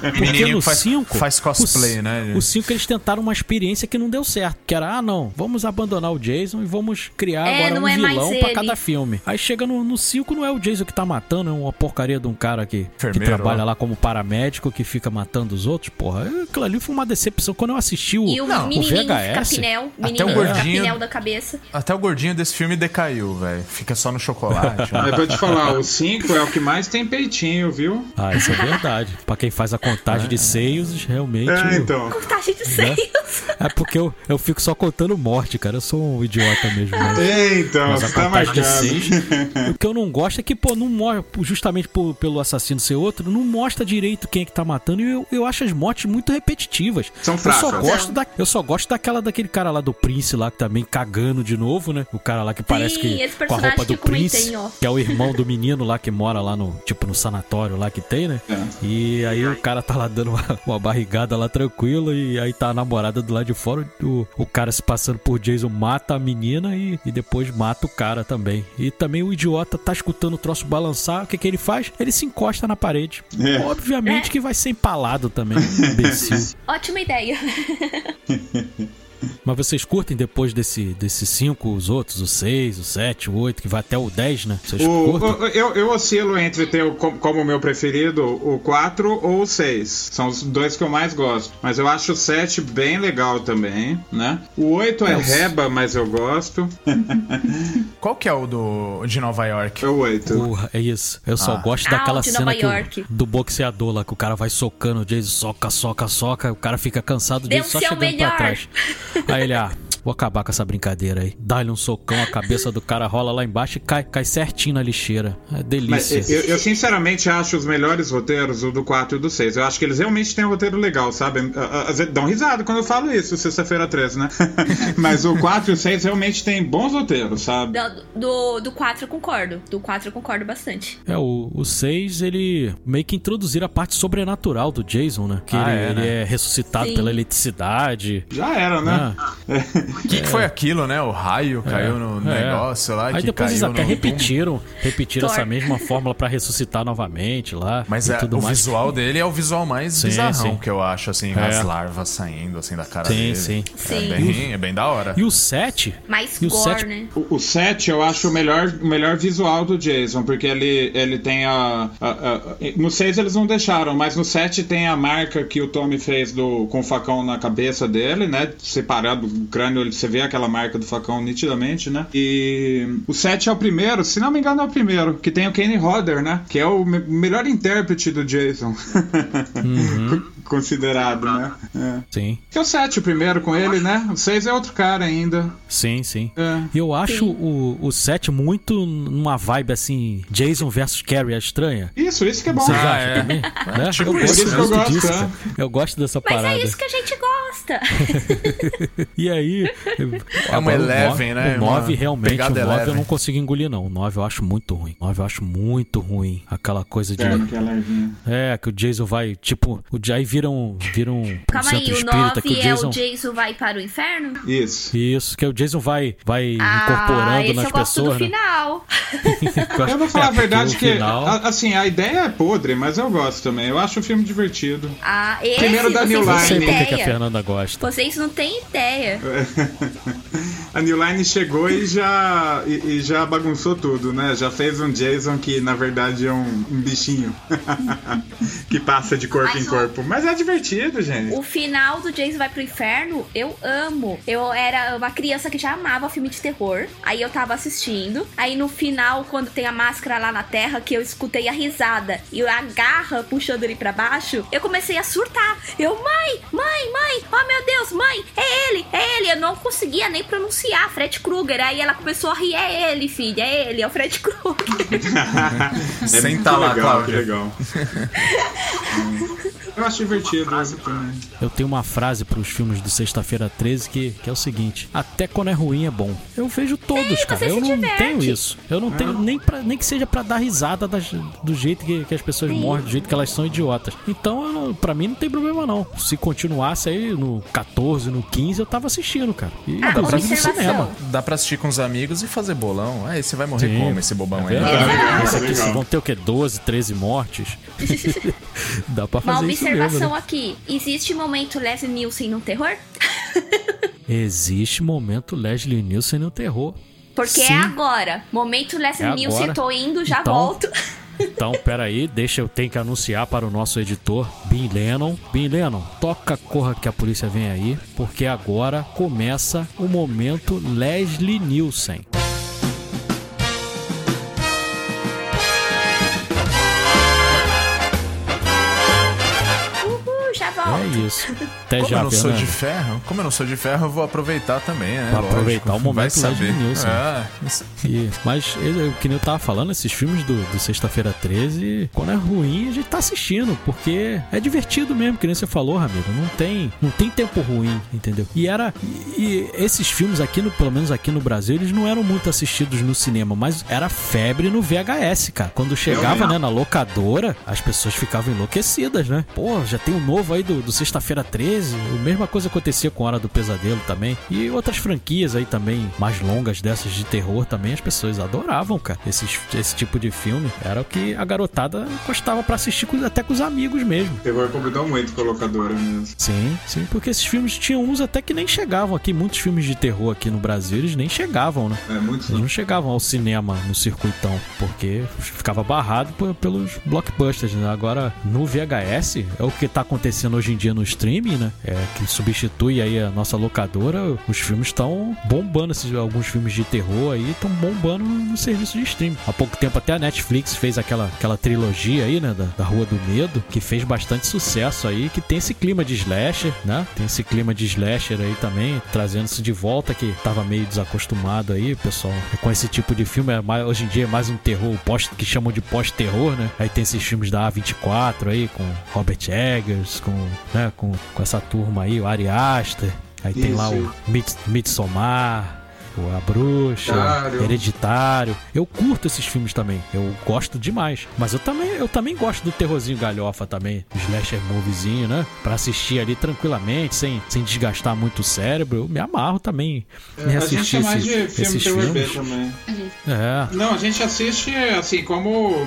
Porque Menininho no que faz, 5. faz cosplay, né? O 5 eles tentaram uma experiência que não deu certo. Que era, ah, não, vamos abandonar o Jason e vamos criar É, agora um é vilão pra ele. cada filme. Aí chega no 5, não é o Jason que tá matando, é uma porcaria de um cara que, que trabalha ó. lá como paramédico que fica matando os outros. Porra, aquilo ali foi uma decepção. Quando eu assisti o, E o o menininho fica VHS. pinel. Até o gordinho- da cabeça. Até o gordinho desse filme decaiu, velho. Fica só no chocolate. né? <laughs> Mas pra te falar, o 5 é o que mais tem peitinho, viu? Ah, isso é verdade. pra quem faz a contagem de seios, realmente. É, o- então. Contagem de seios. É porque eu, eu fico só contando morte, cara. Eu sou um idiota mesmo. Mas... É, então, Mas a você tá contagem de marcado. seis. o que eu não gosto é que, pô, não mostra, justamente por- pelo assassino ser outro, não mostra direito quem é que tá matando. E eu, eu acho as mortes muito repetitivas. São Eu só fracas. gosto, da, eu só gosto daquela daquele cara lá do Prince lá, que também cagando de novo, né? O cara lá que parece que esse com a roupa do que comentei Prince, off. que é o irmão do menino lá que mora lá no, tipo, no sanatório lá que tem, né? É. E aí o cara tá lá dando uma, uma barrigada lá tranquilo e aí tá a namorada do lado de fora, o, o cara se passando por Jason mata a menina e, e depois mata o cara também. E também o idiota tá escutando o troço balançar, o que que ele faz? Ele se encosta na parede. É. Obviamente É. que vai ser empalado também, imbecil. <laughs> Ótima ideia. <laughs> Mas vocês curtem depois desse desses cinco, os outros, o 6, o 7, o 8, que vai até o 10, né? Vocês O- curtem? o- eu, eu oscilo entre ter o, com- como meu preferido o 4 ou o 6. São os dois que eu mais gosto. Mas eu acho o 7 bem legal também, né? O 8 é, o- reba, mas eu gosto. <laughs> Qual que é o do, de Nova York? É o 8. Porra, é isso. Eu só Ah. gosto Ah, daquela de cena Nova que do boxeador lá, que o cara vai socando o Jason, soca, soca, soca, o cara fica cansado, o só chegando melhor. pra trás. <laughs> Aí ele, ah, vou acabar com essa brincadeira aí. Dá-lhe um socão, a cabeça do cara rola lá embaixo e cai, cai certinho na lixeira. É Mas delícia. eu, eu sinceramente acho os melhores roteiros o do 4 e o do 6. Eu acho que eles realmente têm um roteiro legal, sabe? Às vezes dão risada quando eu falo isso, sexta-feira 13, né? <laughs> Mas o 4 e o 6 realmente têm bons roteiros, sabe? Do, do, do 4 eu concordo. Do 4 eu concordo bastante. É, o, o 6, ele meio que introduzir a parte sobrenatural do Jason, né? Que Ah, ele, é, ele né? é ressuscitado Sim. pela eletricidade. Já era, né? né? O que, que foi aquilo, né? O raio caiu no É. negócio lá. Aí que depois eles até no repetiram, repetiram essa mesma fórmula pra ressuscitar novamente lá. Mas e é, tudo o mais. visual dele é o visual mais Sim, bizarrão sim. que eu acho, assim, É. as larvas saindo assim da cara Sim, dele. sim. É Sim. bem, é bem da hora. E o 7, Mais E o gore, sete- né? O, o 7 eu acho o melhor, o melhor visual do Jason, porque ele, ele tem a, a- a- No 6 eles não deixaram, mas no 7 tem a marca que o Tommy fez do, com o facão na cabeça dele, né? Separado do crânio, você vê aquela marca do facão nitidamente, né? E o 7 é o primeiro, se não me engano, é o primeiro, que tem o Kenny Hodder, né? Que é o me- melhor intérprete do Jason. <laughs> Considerado, né? É. sim, Que é o 7 o primeiro com ele, né? O 6 é outro cara ainda. sim, sim. É. E eu acho o, o 7 muito numa vibe assim, Jason versus Carrie a estranha. Isso, isso que é bom. Vocês Ah, acham é. também? Né? tipo eu isso, gosto por isso que eu gosto, disso, é. cara. Eu gosto dessa Mas parada. é isso que a gente gosta. <laughs> E aí. É uma o Eleven, nove- né? O 9 Uma realmente, o pegada 9 eu não consigo engolir, não. O 9 eu acho muito ruim. O 9 eu acho muito ruim. Aquela coisa de. É, que é. É, que o Jason vai, tipo, o Jay vira um, vira um, um Calma aí, centro o espírita que o 9 é Jason. o Jason vai para o inferno? Isso. Isso, que o Jason vai, vai Ah, incorporando esse nas eu gosto do pessoas, né? final. <laughs> Eu vou falar É, a verdade porque que, final- a- assim, a ideia é podre, mas eu gosto também. Eu acho o filme divertido. Ah, esse Primeiro da New não Eu sei Line. por que que a. Fernanda gosta. Vocês não têm ideia. <laughs> A New Line chegou e já, e, e já bagunçou tudo, né? Já fez um Jason que na verdade é um, um bichinho <laughs> que passa de corpo Mas em o- corpo. Mas é divertido, gente. O final do Jason Vai Pro Inferno, eu amo. Eu era uma criança que já amava filme de terror. Aí eu tava assistindo. Aí no final, quando tem a máscara lá na terra, que eu escutei a risada e a garra puxando ele pra baixo, eu comecei a surtar. Eu, mãe, mãe, mãe, oh meu Deus, mãe, é ele, é ele. Eu não conseguia nem pronunciar Fred Krueger. Aí ela começou a rir, é ele, filha, é ele, é o Fred Krueger. <laughs> Senta muito lá, legal, Cláudia. que legal. <laughs> Eu acho divertido também. Eu tenho uma frase pros filmes do Sexta-feira 13 que, que é o seguinte: Até quando é ruim é bom. Eu vejo todos, Sim, cara. Eu não diverte. tenho isso. Eu não tenho nem, pra, nem que seja pra dar risada das- do jeito que, que as pessoas Sim. morrem, do jeito que elas são idiotas. Então, pra mim não tem problema não. Se continuasse aí no 14, no 15, eu tava assistindo, cara. E Ah, dá pra ver no cinema. Dá pra assistir com os amigos e fazer bolão. Aí você vai morrer Sim. como esse bobão aí? É, Esse aqui vocês vão ter o quê? 12, 13 mortes? <laughs> Dá pra fazer isso observação né? aqui. Existe momento Leslie Nielsen no terror? <laughs> Existe momento Leslie Nielsen no terror. Porque Sim. é agora. Momento Leslie É Nielsen, agora. tô indo, já Então, volto. <laughs> Então, peraí, deixa eu ter que anunciar para o nosso editor, Bin Lennon. Bin Lennon, toca corra que a polícia vem aí, porque agora começa o momento Leslie Nielsen. Isso. <laughs> Até Como já eu não sou né? de ferro, como eu não sou de ferro, eu vou aproveitar também, né? Lógico. aproveitar o momento Vai saber. Nielsen. É, E- mas, eu, que nem eu tava falando, esses filmes do, do Sexta-feira 13, quando é ruim, a gente tá assistindo, porque é divertido mesmo, que nem você falou, Ramiro. Não tem, não tem tempo ruim, entendeu? E era. E, e esses filmes aqui, no, pelo menos aqui no Brasil, eles não eram muito assistidos no cinema, mas era febre no VHS, cara. Quando chegava, né, na locadora, as pessoas ficavam enlouquecidas, né? Pô, já tem um novo aí do, do Sexta-feira 13. A mesma coisa acontecia com Hora do Pesadelo também. E outras franquias aí também, mais longas dessas de terror também, as pessoas adoravam, cara. Esses, esse tipo de filme era o que a garotada gostava pra assistir com- até com os amigos mesmo. Terror combinou muito com a locadora mesmo. Sim, sim, porque esses filmes tinham uns até que nem chegavam aqui. Muitos filmes de terror aqui no Brasil, eles nem chegavam, né? É muito. Eles não chegavam ao cinema no circuitão, porque ficava barrado pelos blockbusters, né? Agora, no VHS, é o que tá acontecendo hoje em dia no streaming, né? É que substitui aí a nossa locadora. Os filmes estão bombando, esses, alguns filmes de terror aí estão bombando no serviço de streaming. Há pouco tempo até a Netflix fez aquela, aquela trilogia aí, né? Da, da Rua do Medo, que fez bastante sucesso aí, que tem esse clima de slasher, né? Tem esse clima de slasher aí também, trazendo isso de volta, que tava meio desacostumado aí, pessoal, com esse tipo de filme. É mais, hoje em dia é mais um terror, pós, que chamam de pós-terror, né? Aí tem esses filmes da A24 aí, com Robert Eggers, com, né, com, com essa turma aí, o Ari Aster. Aí tem lá o Isso. Mid- Midsommar, o A Bruxa, Hereditário. Hereditário. Eu curto esses filmes também. Eu gosto demais. Mas eu também, eu também gosto do terrorzinho galhofa também. O slasher moviezinho, né? Pra assistir ali tranquilamente, sem, sem desgastar muito o cérebro. Eu me amarro também em a gente assistir é mais esse- de filme esses filmes. também. É. Não, a gente assiste assim como.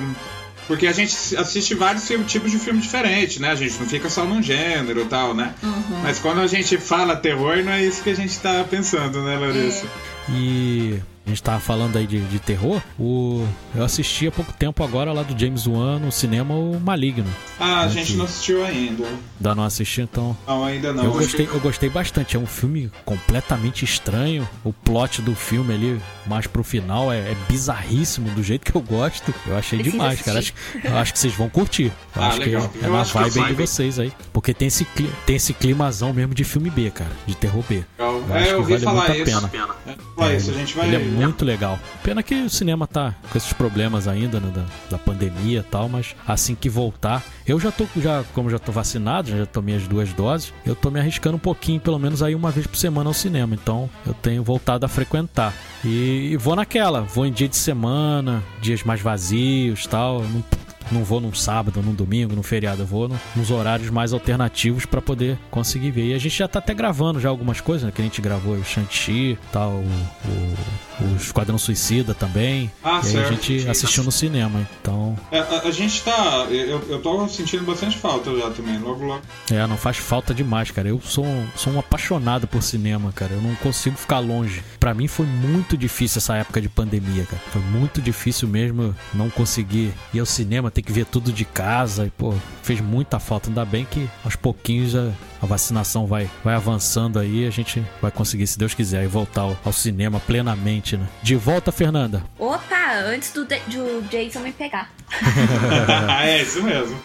Porque a gente assiste vários tipos de filme diferentes, né? A gente não fica só num gênero e tal, né? Uhum. Mas quando a gente fala terror, não é isso que a gente tá pensando, né, Larissa? E a gente tava falando aí de, de terror. O, eu assisti há pouco tempo agora lá do James Wan no cinema o Maligno. Ah, a Aqui. gente não assistiu ainda. Ainda não assisti, então Não, ainda não. eu, Acho gostei, que- eu gostei bastante. É um filme completamente estranho. O plot do filme ali, mais pro final, é, é bizarríssimo do jeito que eu gosto. Eu achei demais, cara. Acho, eu acho que vocês vão curtir. Eu Ah, acho legal. que é, é na acho que vibe aí de vocês aí. Porque tem esse, cli- tem esse climazão mesmo de filme B, cara. De terror B. Legal. Eu acho É, eu que vale falar muito a isso. pena. É, falar isso, a gente vai. Muito legal. Pena que o cinema tá com esses problemas ainda, né, da, da pandemia e tal, mas assim que voltar. Eu já tô, já, como já tô vacinado, já tomei as duas doses, eu tô me arriscando um pouquinho, pelo menos aí uma vez por semana ao cinema. Então eu tenho voltado a frequentar. E, e vou naquela, vou em dia de semana, dias mais vazios tal. Não, não vou num sábado, num domingo, num feriado. Eu vou no- nos horários mais alternativos pra poder conseguir ver. E a gente já tá até gravando já algumas coisas, né? Que a gente gravou o Shang-Chi, tal, o, o o Esquadrão Suicida também. Ah, e certo. a gente assistiu no cinema. Então, É, a, a gente tá. Eu, eu tô sentindo bastante falta já também. Logo, logo. é, não faz falta demais, cara. Eu sou, sou um apaixonado por cinema, cara. Eu não consigo ficar longe. Pra mim foi muito difícil essa época de pandemia, cara. Foi muito difícil mesmo não conseguir ir ao cinema, ter que ver tudo de casa. E, pô, fez muita falta. Ainda bem que aos pouquinhos a, a vacinação vai, vai avançando aí. A gente vai conseguir, se Deus quiser, e voltar ao, ao cinema plenamente, né? De volta, Fernanda. Opa, antes do, de- do Jason me pegar. <laughs> é isso mesmo.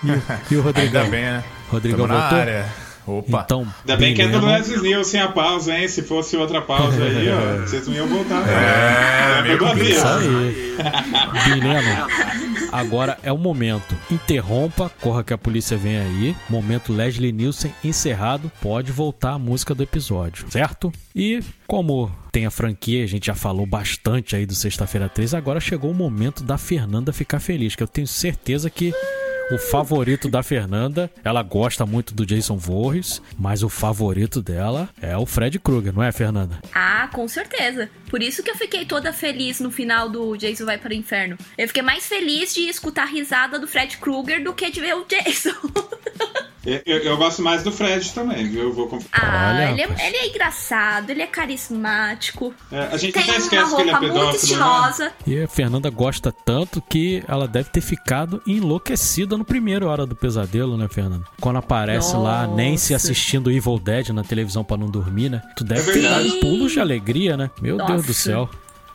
E o Rodrigão? Ainda bem, né? Rodrigão voltou? área. Opa. Então, Ainda bem que é do Leslie Nielsen a pausa, hein? Se fosse outra pausa aí, ó, <laughs> vocês não iam voltar. É, a complicado. Isso aí. <laughs> Bileno, agora é o momento. Interrompa, corra que a polícia vem aí. Momento Leslie Nielsen encerrado. Pode voltar a música do episódio, certo? E como tem a franquia, a gente já falou bastante aí do Sexta-feira 13, agora chegou o momento da Fernanda ficar feliz, que eu tenho certeza que o favorito da Fernanda, ela gosta muito do Jason Voorhees, mas o favorito dela é o Fred Krueger, não é, Fernanda? Ah, com certeza. Por isso que eu fiquei toda feliz no final do Jason Vai para o Inferno. Eu fiquei mais feliz de escutar a risada do Fred Krueger do que de ver o Jason. <laughs> Eu, eu- gosto mais do Fred também, viu? Eu vou conf... ah, Olha, ele, é, ele é engraçado, ele é carismático. É, a gente Tem até uma esquece que ele é roupa muito pedófilo, né? estilosa. E a Fernanda gosta tanto que ela deve ter ficado enlouquecida no primeiro Hora do Pesadelo, né, Fernanda? Quando aparece lá a Nancy Nossa. assistindo Evil Dead na televisão pra não dormir, né? Tu deve É ter dado pulos de alegria, né? Meu Deus do Nossa. céu.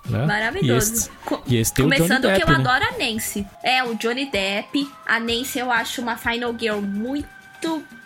né? Maravilhoso. E esse, Co- e esse tem o Johnny Começando Depp, que eu né? adoro a Nancy. É, o Johnny Depp. A Nancy eu acho uma Final Girl muito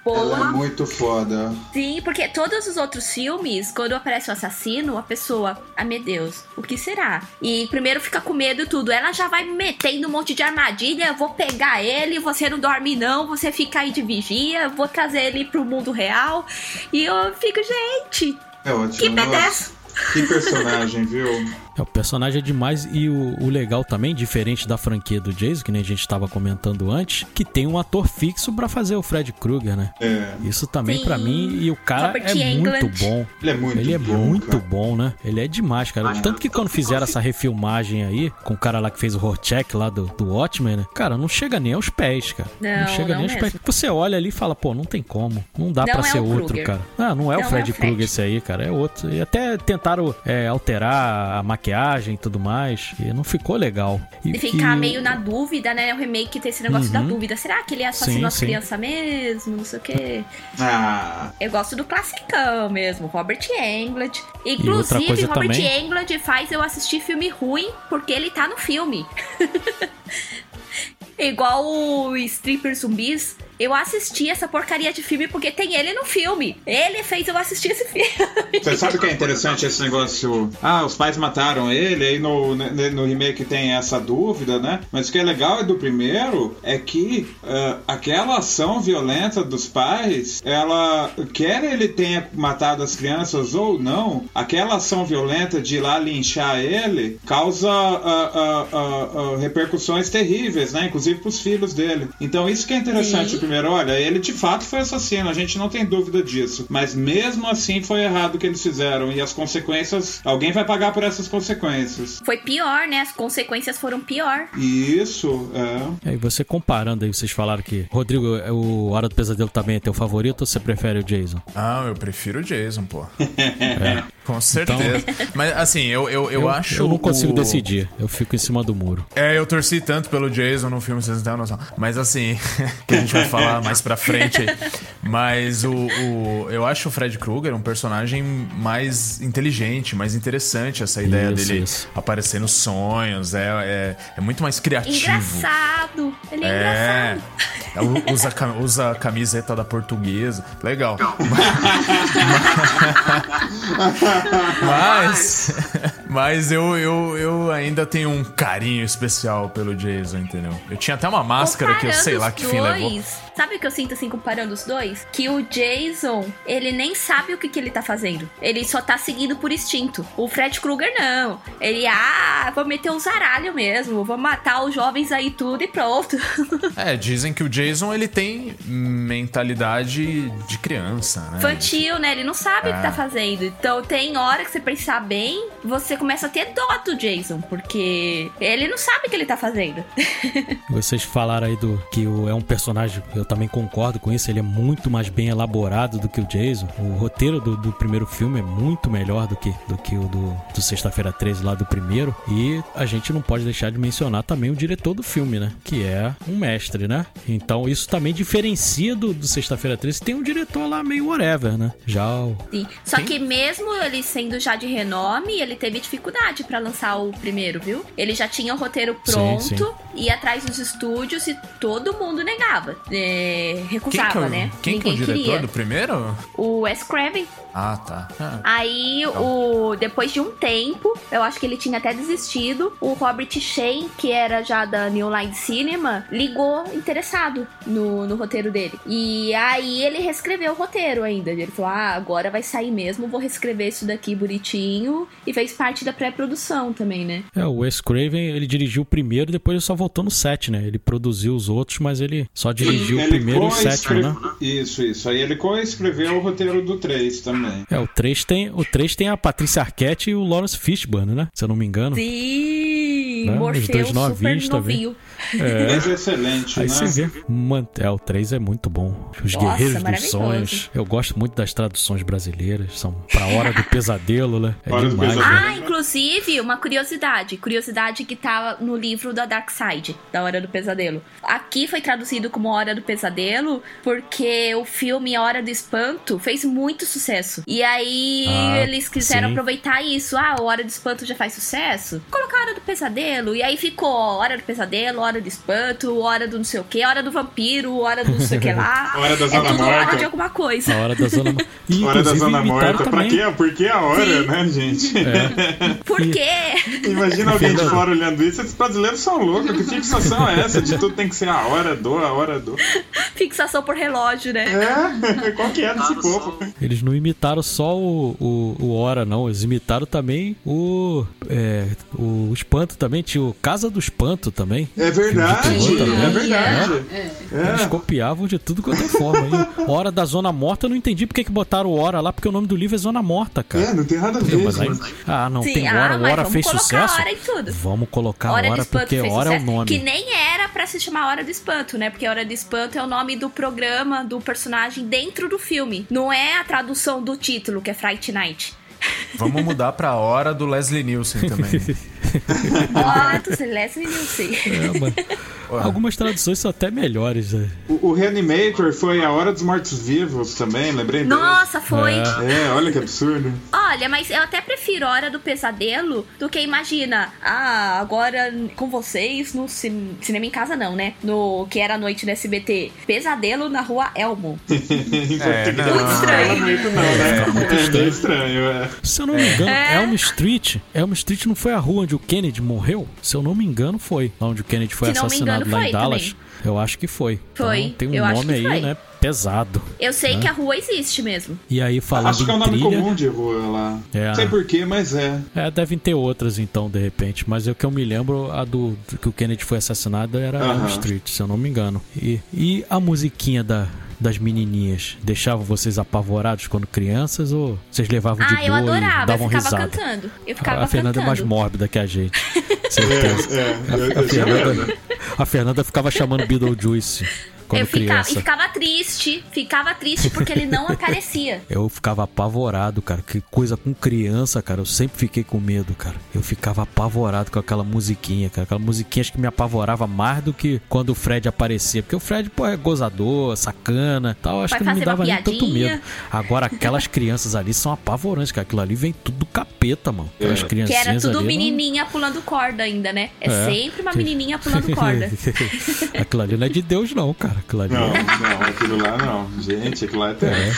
boa. Ela é muito foda. Sim, porque todos os outros filmes, quando aparece o assassino, a pessoa, ah meu Deus, o que será? E primeiro fica com medo e tudo. Ela já vai metendo um monte de armadilha, eu vou pegar ele, você não dorme não, você fica aí de vigia, vou trazer ele pro mundo real. E eu fico, gente, É ótimo. que pedaço. Que personagem, viu? <laughs> É, o personagem é demais e o, o legal também, diferente da franquia do Jason, que nem a gente estava comentando antes, que tem um ator fixo pra fazer o Fred Krueger, né? É. Isso também pra mim e o cara Robert é muito Englund. bom. Ele é muito Ele é bom, muito cara. bom, né? Ele é demais, cara. Tanto que quando fizeram essa refilmagem aí, com o cara lá que fez o Rorschach lá do, do Watchmen, né? Cara, não chega nem aos pés, cara. Não, chega não nem aos mesmo. pés. Você olha ali e fala, pô, não tem como. Não dá Não pra é ser outro, cara. Ah, não é o Não é Fred o Fred. Krueger esse aí, cara. É outro. E até tentaram é, alterar a maquiagem e tudo mais. E não ficou legal. E ficar e- meio na dúvida, né? O remake tem esse negócio da dúvida. Será que ele assassinou Sim, as crianças mesmo? Não sei o quê. Ah, Eu gosto do classicão mesmo, Robert Englund. Inclusive, Robert também- Englund faz eu assistir filme ruim porque ele tá no filme. <laughs> Igual o Stripper Zumbis, eu assisti essa porcaria de filme porque tem ele no filme. Ele fez eu assistir esse filme. Você sabe o que é interessante esse negócio? Ah, os pais mataram ele, aí no, no, remake tem essa dúvida, né? Mas o que é legal é do primeiro é que ah, aquela ação violenta dos pais, ela quer ele tenha matado as crianças ou não, aquela ação violenta de ir lá linchar ele causa ah, ah, repercussões terríveis, né? Inclusive pros filhos dele. Então isso que é interessante Sim. Primeiro, olha, ele de fato foi assassino, a gente não tem dúvida disso. Mas mesmo assim foi errado o que eles fizeram. E as consequências, alguém vai pagar por essas consequências. Foi pior, né? As consequências foram pior. E isso, é. É, e você comparando aí, vocês falaram que Rodrigo, é o Hora do Pesadelo também é teu favorito ou você prefere o Jason? Ah, eu prefiro o Jason, pô. <laughs> <laughs> Com certeza. <laughs> Mas assim, eu, eu, eu, acho. Eu não consigo o- decidir, eu fico em cima do muro. É, eu torci tanto pelo Jason no filme, vocês não têm a noção. Mas assim, <laughs> que a gente vai falar mais pra frente. aí. Mas o, o- eu acho o Fred Krueger um personagem mais inteligente, mais interessante. Essa ideia Isso, dele isso. aparecer nos sonhos. É, é, é muito mais criativo. Engraçado. Ele é, É, engraçado. usa, ca- usa a camiseta da portuguesa. Legal. <laughs> Mas, <laughs> mas eu, eu, eu ainda tenho um carinho especial pelo Jason, entendeu? Eu tinha até uma máscara que eu sei lá que fim levou. Sabe o que eu sinto assim comparando os dois? Que o Jason, ele nem sabe o que, que ele tá fazendo. Ele só tá seguindo por instinto. O Fred Krueger não. Ele, ah, vou meter um zaralho mesmo. Vou matar os jovens aí tudo e pronto. <laughs> É, dizem que o Jason ele tem mentalidade de criança, né? Infantil, né? Ele não sabe o que É. tá fazendo. Então tem hora que você pensar bem, você começa a ter dó do Jason, porque ele não sabe o que ele tá fazendo. <laughs> Vocês falaram aí do que o, é um personagem, eu também concordo com isso, ele é muito mais bem elaborado do que o Jason. O roteiro do, do primeiro filme é muito melhor do que, do que o do, do Sexta-feira 13 lá do primeiro. E a gente não pode deixar de mencionar também o diretor do filme, né? Que é um mestre, né? Então isso também diferencia do, do Sexta-feira 13. Tem um diretor lá meio whatever, né? Já o. Sim. Só Quem? que mesmo ele sendo já de renome, ele teve dificuldade pra lançar o primeiro, viu? Ele já tinha o roteiro Sim, pronto, sim. ia atrás dos estúdios e todo mundo negava. É, Quem recusava, que é o, né? quem que é o diretor queria. do primeiro? O Wes Craven. Ah, tá. Ah, Aí, o depois de um tempo, eu acho que ele tinha até desistido, o Robert Shane, que era já da New Line Cinema, ligou interessado no, no roteiro dele. E aí ele reescreveu o roteiro ainda. Ele falou: ah, agora vai sair mesmo, vou reescrever isso daqui bonitinho. E fez parte da pré-produção também, né? É, o Wes Craven, ele dirigiu o primeiro, depois ele só voltou no 7, né? Ele produziu os outros, mas ele só dirigiu Ele primeiro e o sétimo, né? Isso, isso. Aí ele coescreveu o roteiro do 3 também. É, o 3 tem, o 3 tem a Patrícia Arquette e o Lawrence Fishburne, né? Se eu não me engano. Sim! Né? Os Morfeu dois super novinhos também. novinho. É. <laughs> Mas é excelente, Aí né? você vê. Man- É, o 3 é muito bom. Os Nossa, Guerreiros dos. Sonhos. Eu gosto muito das traduções brasileiras. São pra Hora do Pesadelo, né? É Hora do demais. Pesadelo. Ah, inclusive, uma curiosidade. Curiosidade que tá no livro da Dark Side, da Hora do Pesadelo. Aqui foi traduzido como Hora do Pesadelo porque o filme Hora do Espanto fez muito sucesso. E aí Ah, eles quiseram sim. aproveitar isso. Ah, o Hora do Espanto já faz sucesso. Colocar Hora do Pesadelo. E aí ficou Hora do Pesadelo, Hora do Espanto, Hora do não sei o que, Hora do Vampiro, Hora do não sei o que lá. <laughs> Hora da é Zona tudo Hora Morta. de alguma coisa. A Hora da Zona Morta. E, <laughs> Hora da Zona Morta. Pra quê? Por que a hora, Sim. né, gente? <laughs> Por quê? Imagina alguém de fora olhando isso. Esses brasileiros são loucos. Que fixação é essa? De tudo tem que ser a hora do, a hora do. Fixação por relógio, né? É? Qual que é desse povo? Eles não imitaram só o, o, o Hora, não. Eles imitaram também o. É, o Espanto também. Tinha o Casa do Espanto também. É verdade, Filme de terror é também. verdade. Eles É. copiavam de tudo quanto é forma. hein? Hora da Zona Morta, eu não entendi porque que botaram o Hora lá, porque o nome do livro é Zona Morta, cara. É, não tem nada a ver. Mas aí, ah, não Sim, tem ah, Hora. O mas Hora vamos fez sucesso. Hora em tudo. Vamos colocar Hora Hora Espanto porque fez Hora é o sucesso, nome. Que nem era pra se chamar Hora do Espanto, né? Porque Hora do Espanto é o nome do programa do personagem dentro do filme. Não é a tradução do título, que é Fright Night. Vamos mudar pra hora do Leslie Nielsen também. <laughs> Leslie Nielsen. É, mas Algumas traduções são até melhores. né? O, o Reanimator foi a Hora dos Mortos-Vivos também, lembrei dele. Nossa, foi. É. É, olha que absurdo. Olha, mas eu até prefiro Hora do Pesadelo do que imagina. Ah, agora com vocês no cin- cinema em casa não, né? No que era a noite no SBT. Pesadelo na rua Elmo. <laughs> É, não. Muito estranho. Não, muito não, né? muito É, estranho. meio estranho, é. Se eu não me engano, É. Elm Street. Elm Street não foi a rua onde o Kennedy morreu? Se eu não me engano, foi. Lá onde o Kennedy foi Se assassinado engano, lá foi em Dallas. também. Eu acho que foi. Foi, Então, tem um eu nome aí, foi. né? Pesado. Eu sei Né? que a rua existe mesmo. E aí, falando Acho que é um nome trilha. comum de rua lá. É. Não sei porquê, mas é. É, devem ter outras então, de repente. Mas o que eu me lembro, a do, do que o Kennedy foi assassinado era Elm Aham. Street, se eu não me engano. E, e a musiquinha da, das menininhas deixava vocês apavorados quando crianças ou vocês levavam de Ah, eu boa e adorava. Eu davam ficava risada? cantando. Eu ficava A Fernanda cantando. é mais mórbida que a gente. Certeza. <laughs> É, é. Eu, A eu lembro. Fernanda, a Fernanda ficava chamando Beetlejuice eu ficava, criança. e ficava triste, ficava triste porque ele não aparecia. <laughs> Eu ficava apavorado, cara. Que coisa com criança, cara. Eu sempre fiquei com medo, cara. Eu ficava apavorado com aquela musiquinha, cara. Aquela musiquinha acho que me apavorava mais do que quando o Fred aparecia. Porque o Fred, pô, é gozador, sacana tal. Acho Vai que não me dava nem tanto medo. Agora, aquelas crianças ali são apavorantes, cara. Aquilo ali vem tudo do capeta, mano. Aquelas É. Que criancinhas era tudo ali. não- menininha pulando corda ainda, né? É, É. sempre uma menininha pulando <laughs> corda. aquilo ali não é de Deus, não, cara. Aquilo ali Não, é. não, aquilo lá não. Gente, aquilo lá é terrível.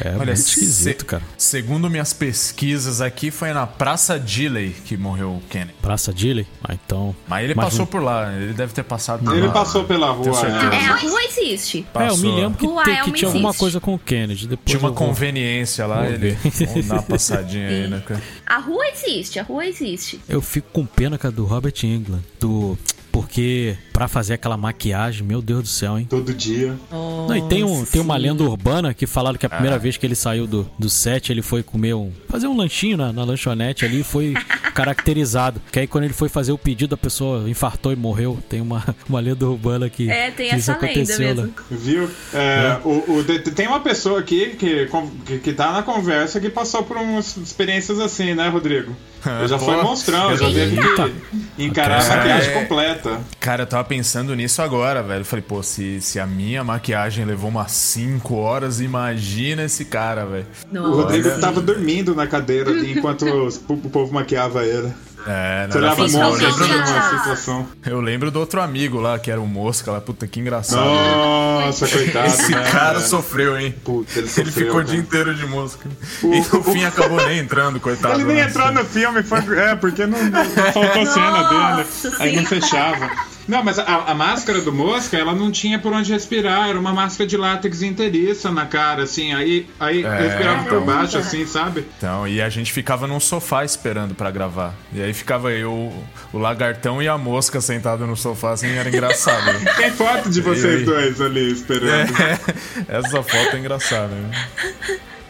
É, Olha, muito se- esquisito, cara. Segundo minhas pesquisas aqui, foi na Praça Dilley que morreu o Kennedy. Praça Dilley? Ah, então. Mas ele passou por lá, ele deve ter passado por Ele lá. passou pela rua. É, é. a rua existe. É, eu Passou. me lembro que, Rua te- que Elm tinha alguma coisa com o Kennedy. Depois Tinha uma vou- conveniência lá, ele. Vamos <laughs> dar uma passadinha aí, né, cara? A rua existe, a rua existe. Eu fico com pena, cara, do Robert England. Do. Porque pra fazer aquela maquiagem, meu Deus do céu, hein? Todo dia. Não, e tem, um, tem uma lenda urbana que falaram que a primeira vez que ele saiu do, do set, ele foi comer um. fazer um lanchinho na, na lanchonete ali e foi <laughs> caracterizado. Que aí quando ele foi fazer o pedido, a pessoa infartou e morreu. Tem uma, uma lenda urbana que, É, tem que isso essa lenda aconteceu, mesmo. né? Viu? É, o, o- te- tem uma pessoa aqui que, que, que tá na conversa que passou por umas experiências assim, né, Rodrigo? Eu já foi Pô, monstrão, eu já teve que encarar a Cara, maquiagem é- completa. Cara, eu tava pensando nisso agora, velho. Eu falei, pô, se, se a minha maquiagem levou umas 5 horas, imagina esse cara, velho. O. Rodrigo tava dormindo na cadeira ali enquanto o povo maquiava ele. É, não, falta numa já. situação. eu lembro do outro amigo lá, que era o Mosca lá. Puta, que engraçado. Nossa, coitado, Esse né? cara sofreu, hein? Puta, ele Ele sofreu, ficou o cara. dia inteiro de mosca. O- E no o- fim acabou nem entrando, coitado. Ele nem né? entrou no filme, foi, é, porque não, não faltou <laughs> cena dele. Aí não fechava. Não, mas a, a máscara do Mosca, ela não tinha por onde respirar. Era uma máscara de látex inteiriça na cara, assim. Aí, aí É, respirava por então. baixo, assim, sabe? Então, e a gente ficava num sofá esperando pra gravar. E aí ficava eu, o lagartão e a mosca sentado no sofá, assim, era engraçado. né? <laughs> Tem foto de vocês aí? dois ali esperando. <laughs> Essa foto é engraçada, né?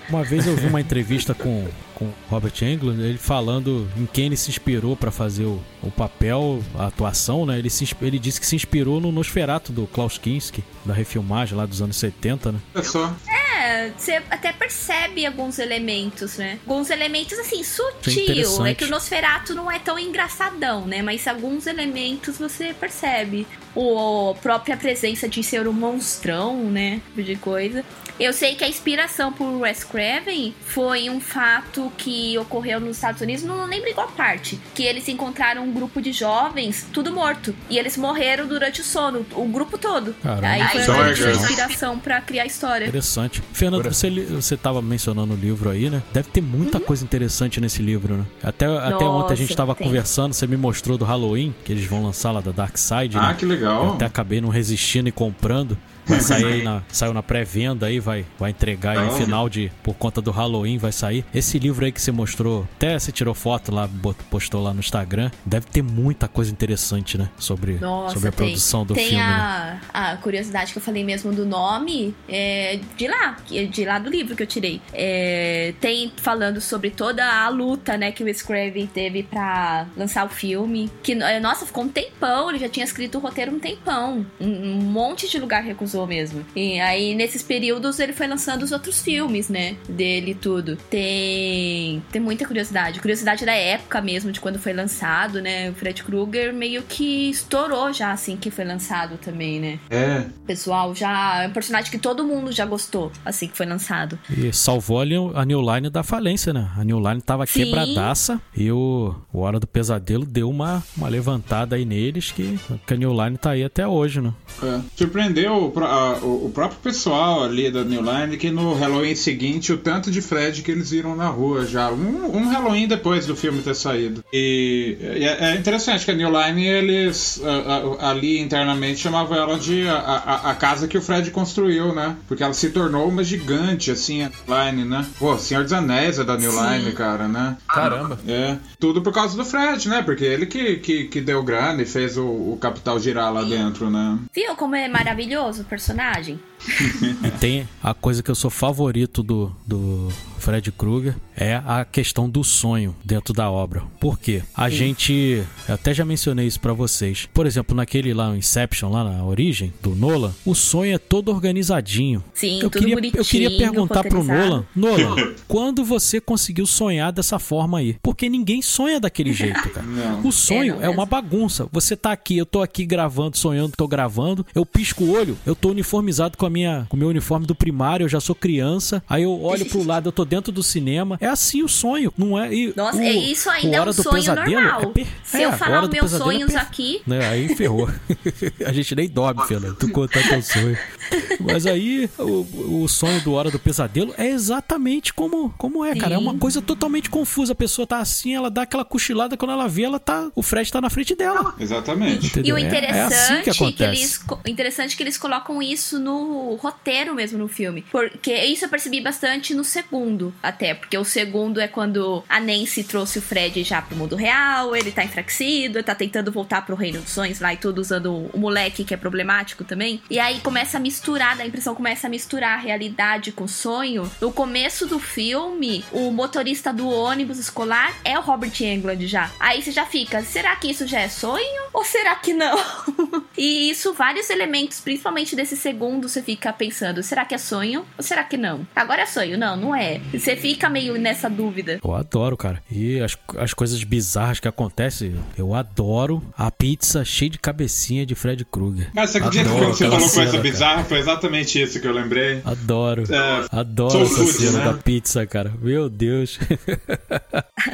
Uma vez eu vi uma entrevista com com Robert Englund, ele falando em quem ele se inspirou pra fazer o, o papel, a atuação, né? Ele, se, ele disse que se inspirou no Nosferatu do Klaus Kinski, da refilmagem lá dos anos 70, né? É só. É, você até percebe alguns elementos, né? Alguns elementos, assim, é sutil. interessante. É que o Nosferatu não é tão engraçadão, né? Mas alguns elementos você percebe. O, a própria presença de ser um monstrão, né? Tipo de coisa. Eu sei que a inspiração por Wes Craven foi um fato que ocorreu nos Estados Unidos, não lembro em qual parte, que eles encontraram um grupo de jovens, tudo morto, e eles morreram durante o sono, o grupo todo. Caramba. Aí foi é a inspiração pra criar a história. Interessante. Fernando, você, você tava mencionando o livro aí, né? Deve ter muita coisa interessante nesse livro, né? Até, até Nossa, ontem a gente tava tem. conversando, você me mostrou do Halloween, que eles vão lançar lá da Dark Side, Ah, né? que Eu legal. até acabei não resistindo e comprando. Vai sair aí <laughs> na, saiu na pré-venda aí, vai, vai entregar aí no final de. Por conta do Halloween, vai sair. Esse livro aí que você mostrou, até você tirou foto lá, postou lá no Instagram. Deve ter muita coisa interessante, né? Sobre, Nossa, sobre a tem, produção do tem filme. né? a, a curiosidade que eu falei mesmo do nome é de lá, é de lá do livro que eu tirei. É, tem falando sobre toda a luta, né, que o Craven teve pra lançar o filme. Que, é, nossa, ficou um tempão, ele já tinha escrito o roteiro um tempão. Um, um monte de lugar recusou mesmo. E aí, nesses períodos, ele foi lançando os outros filmes, né, dele e tudo. Tem, tem muita curiosidade. Curiosidade da época mesmo, de quando foi lançado, né, o Fred Krueger meio que estourou já, assim, que foi lançado também, né. É. O pessoal já... É um personagem que todo mundo já gostou, assim, que foi lançado. E salvou ali a New Line da falência, né? A New Line tava Sim. quebradaça e o, o Hora do Pesadelo deu uma, uma levantada aí neles que, que a New Line tá aí até hoje, né? É. Surpreendeu o, a- o- o próprio pessoal ali da New Line que no Halloween seguinte o tanto de Fred que eles viram na rua já. Um, um Halloween depois do filme ter saído. E, e é é interessante que a New Line, eles a- a- ali internamente chamavam ela de a, a- a casa que o Fred construiu, né? Porque ela se tornou uma gigante, assim, a New Line, né? Pô, Senhor dos Anéis é da New Sim. Line, cara, né? Caramba. É, tudo por causa do Fred, né? Porque ele que, que, que deu grana e fez o, o capital girar lá dentro, né? Viu como é maravilhoso personagem? E tem a coisa que eu sou favorito do, do Fred Krueger é a questão do sonho dentro da obra. Por quê? A gente. Eu até já mencionei isso pra vocês. Por exemplo, naquele lá, o Inception, lá na origem, do Nolan, o sonho é todo organizadinho. Sim, eu tudo queria, bonitinho, eu queria perguntar pro. Nolan, Nolan, quando você conseguiu sonhar dessa forma aí? Porque ninguém sonha daquele jeito, cara. <laughs> Não. O sonho É, é, uma bagunça. Você tá aqui, eu tô aqui gravando, sonhando, tô gravando. Eu pisco o olho, eu tô uniformizado com a minha, com o meu uniforme do primário, eu já sou criança. Aí eu olho pro <laughs> lado, eu tô dentro do cinema. É assim o sonho, não é? E Nossa, o- é isso ainda o é Hora um do sonho Pesadelo normal. é per- Se é, eu falar Hora meus é sonhos per- aqui, né? Aí ferrou. <laughs> a gente nem dorme, Fernando. Tu contar teu sonho. Mas aí, o, o sonho do Hora do Pesadelo é exatamente como, como é, cara. É uma Sim. coisa totalmente confusa. A pessoa tá assim, ela dá aquela cochilada, quando ela vê, ela tá. O Fred tá na frente dela. Exatamente. Entendeu? E o É- interessante é, assim que que, eles interessante que eles colocam isso no roteiro mesmo no filme. Porque isso eu percebi bastante no segundo, até. Porque o segundo é quando a Nancy trouxe o Fred já pro mundo real, ele tá enfraquecido, tá tentando voltar pro reino dos sonhos lá e tudo, usando o moleque que é problemático também. E aí começa a misturar, a impressão começa a misturar a realidade com o sonho. No começo do filme, o motorista do ônibus escolar é o Robert Englund já. Aí você já fica, será que isso já é sonho? Ou será que não? <laughs> e isso, vários elementos, principalmente desse segundo, você fica pensando, será que é sonho ou será que não? Agora é sonho, não, não é. Você fica meio nessa dúvida. Eu adoro, cara. E as, as coisas bizarras que acontecem, eu adoro a pizza cheia de cabecinha de Fred Krueger. Mas você acredita que quando você falou coisa cena, bizarra, foi exatamente isso que eu lembrei. Adoro. É, Adoro essa Food, cena né? da pizza, cara. Meu Deus. <laughs>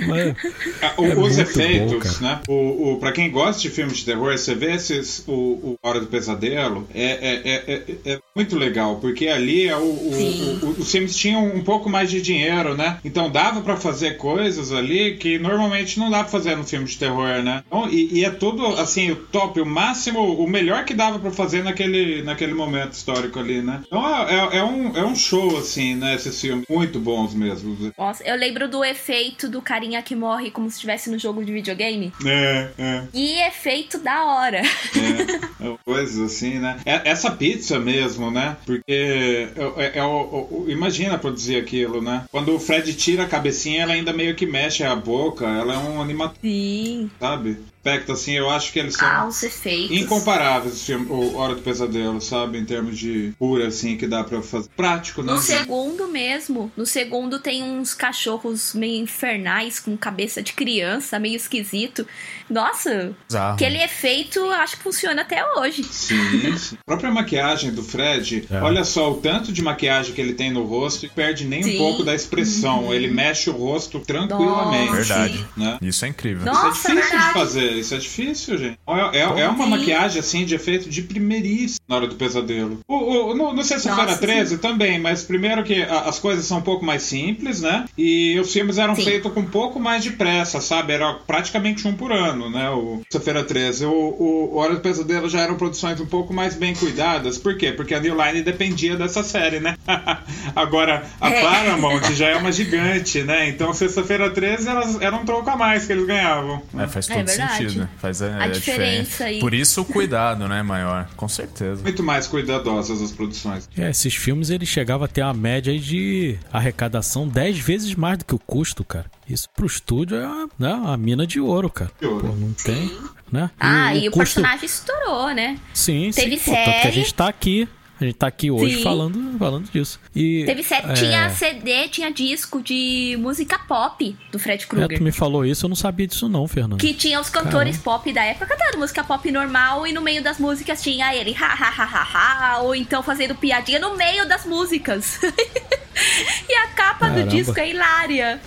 Mas, Ah, o- É os muito efeitos, bom, né? O, o, pra quem gosta de filmes de terror, você vê esses, o, o Hora do Pesadelo, é, é, é, é- é muito legal, porque ali é o, o- o- os filmes tinham um pouco mais de dinheiro, né? Então dava pra fazer coisas ali que normalmente não dá pra fazer no filme de terror, né? Então, e, e é tudo, assim, o top, o máximo, o melhor que dava pra fazer naquele, naquele momento histórico ali, né? Então é, é- é um, é um show, assim, né? Esses filmes muito bons mesmo. Nossa, eu lembro do efeito do carinha que morre como se estivesse no jogo de videogame. É, é. E efeito da hora. É, coisas assim, né? É- Essa pizza mesmo, né? Porque é, é- o- imagina produzir aquilo, né? Quando o Fred tira a cabecinha, ela ainda meio que mexe a boca. Ela é um animação, Sim. sabe? Aspecto assim, eu acho que eles são Ah, os efeitos. incomparáveis o Hora do Pesadelo, sabe? Em termos de cura, assim, que dá pra fazer. Prático, né? No segundo mesmo. No segundo tem uns cachorros meio infernais com cabeça de criança, meio esquisito. Nossa, Bizarro. aquele efeito eu acho que funciona até hoje. Sim, sim. A própria maquiagem do Fred, É. olha só o tanto de maquiagem que ele tem no rosto e perde nem um Sim. pouco da expressão. Ele mexe o rosto tranquilamente. Nossa. Verdade. Né? Isso é incrível. Nossa. isso é difícil verdade. de fazer, isso é difícil, gente. É, é- é uma Sim. maquiagem assim de efeito de primeiríssimo na hora do pesadelo. O, o, no, no Sexta-feira Nossa, 13 também, mas primeiro que a- as coisas são um pouco mais simples, né? E os filmes eram Sim. feitos com um pouco mais de pressa, sabe? Era praticamente um por ano, né? O Sexta-feira 13. O, o, Hora do Pesadelo já eram produções um pouco mais bem cuidadas. Por quê? Porque a New Line dependia dessa série, né? <laughs> Agora, a É. Paramount já é uma gigante, né? Então, Sexta-feira 13 elas, era um troco a mais que eles ganhavam. É, faz É todo verdade. sentido. Faz a, A a diferença aí. Por isso o cuidado, né, maior. Com certeza. Muito mais cuidadosas as produções. é, esses filmes eles chegavam a ter uma média aí de arrecadação 10 vezes mais do que o custo, cara. Isso pro estúdio é uma, né, uma mina de ouro, cara. De ouro. Pô, não tem, né? Ah, e o custo- personagem estourou, né? Sim, teve sim. Pô, tanto que a série. gente tá aqui. A gente tá aqui hoje Sim. falando, falando disso. E, Teve set... é, Tinha CD, tinha disco de música pop do Fred é, Krueger. tu me falou isso, eu não sabia disso não, Fernando. Que tinha os cantores pop da época cantando música pop normal e no meio das músicas tinha ele ha ha ha ha ha ou então fazendo piadinha no meio das músicas. <laughs> e a capa Caramba. do disco é hilária.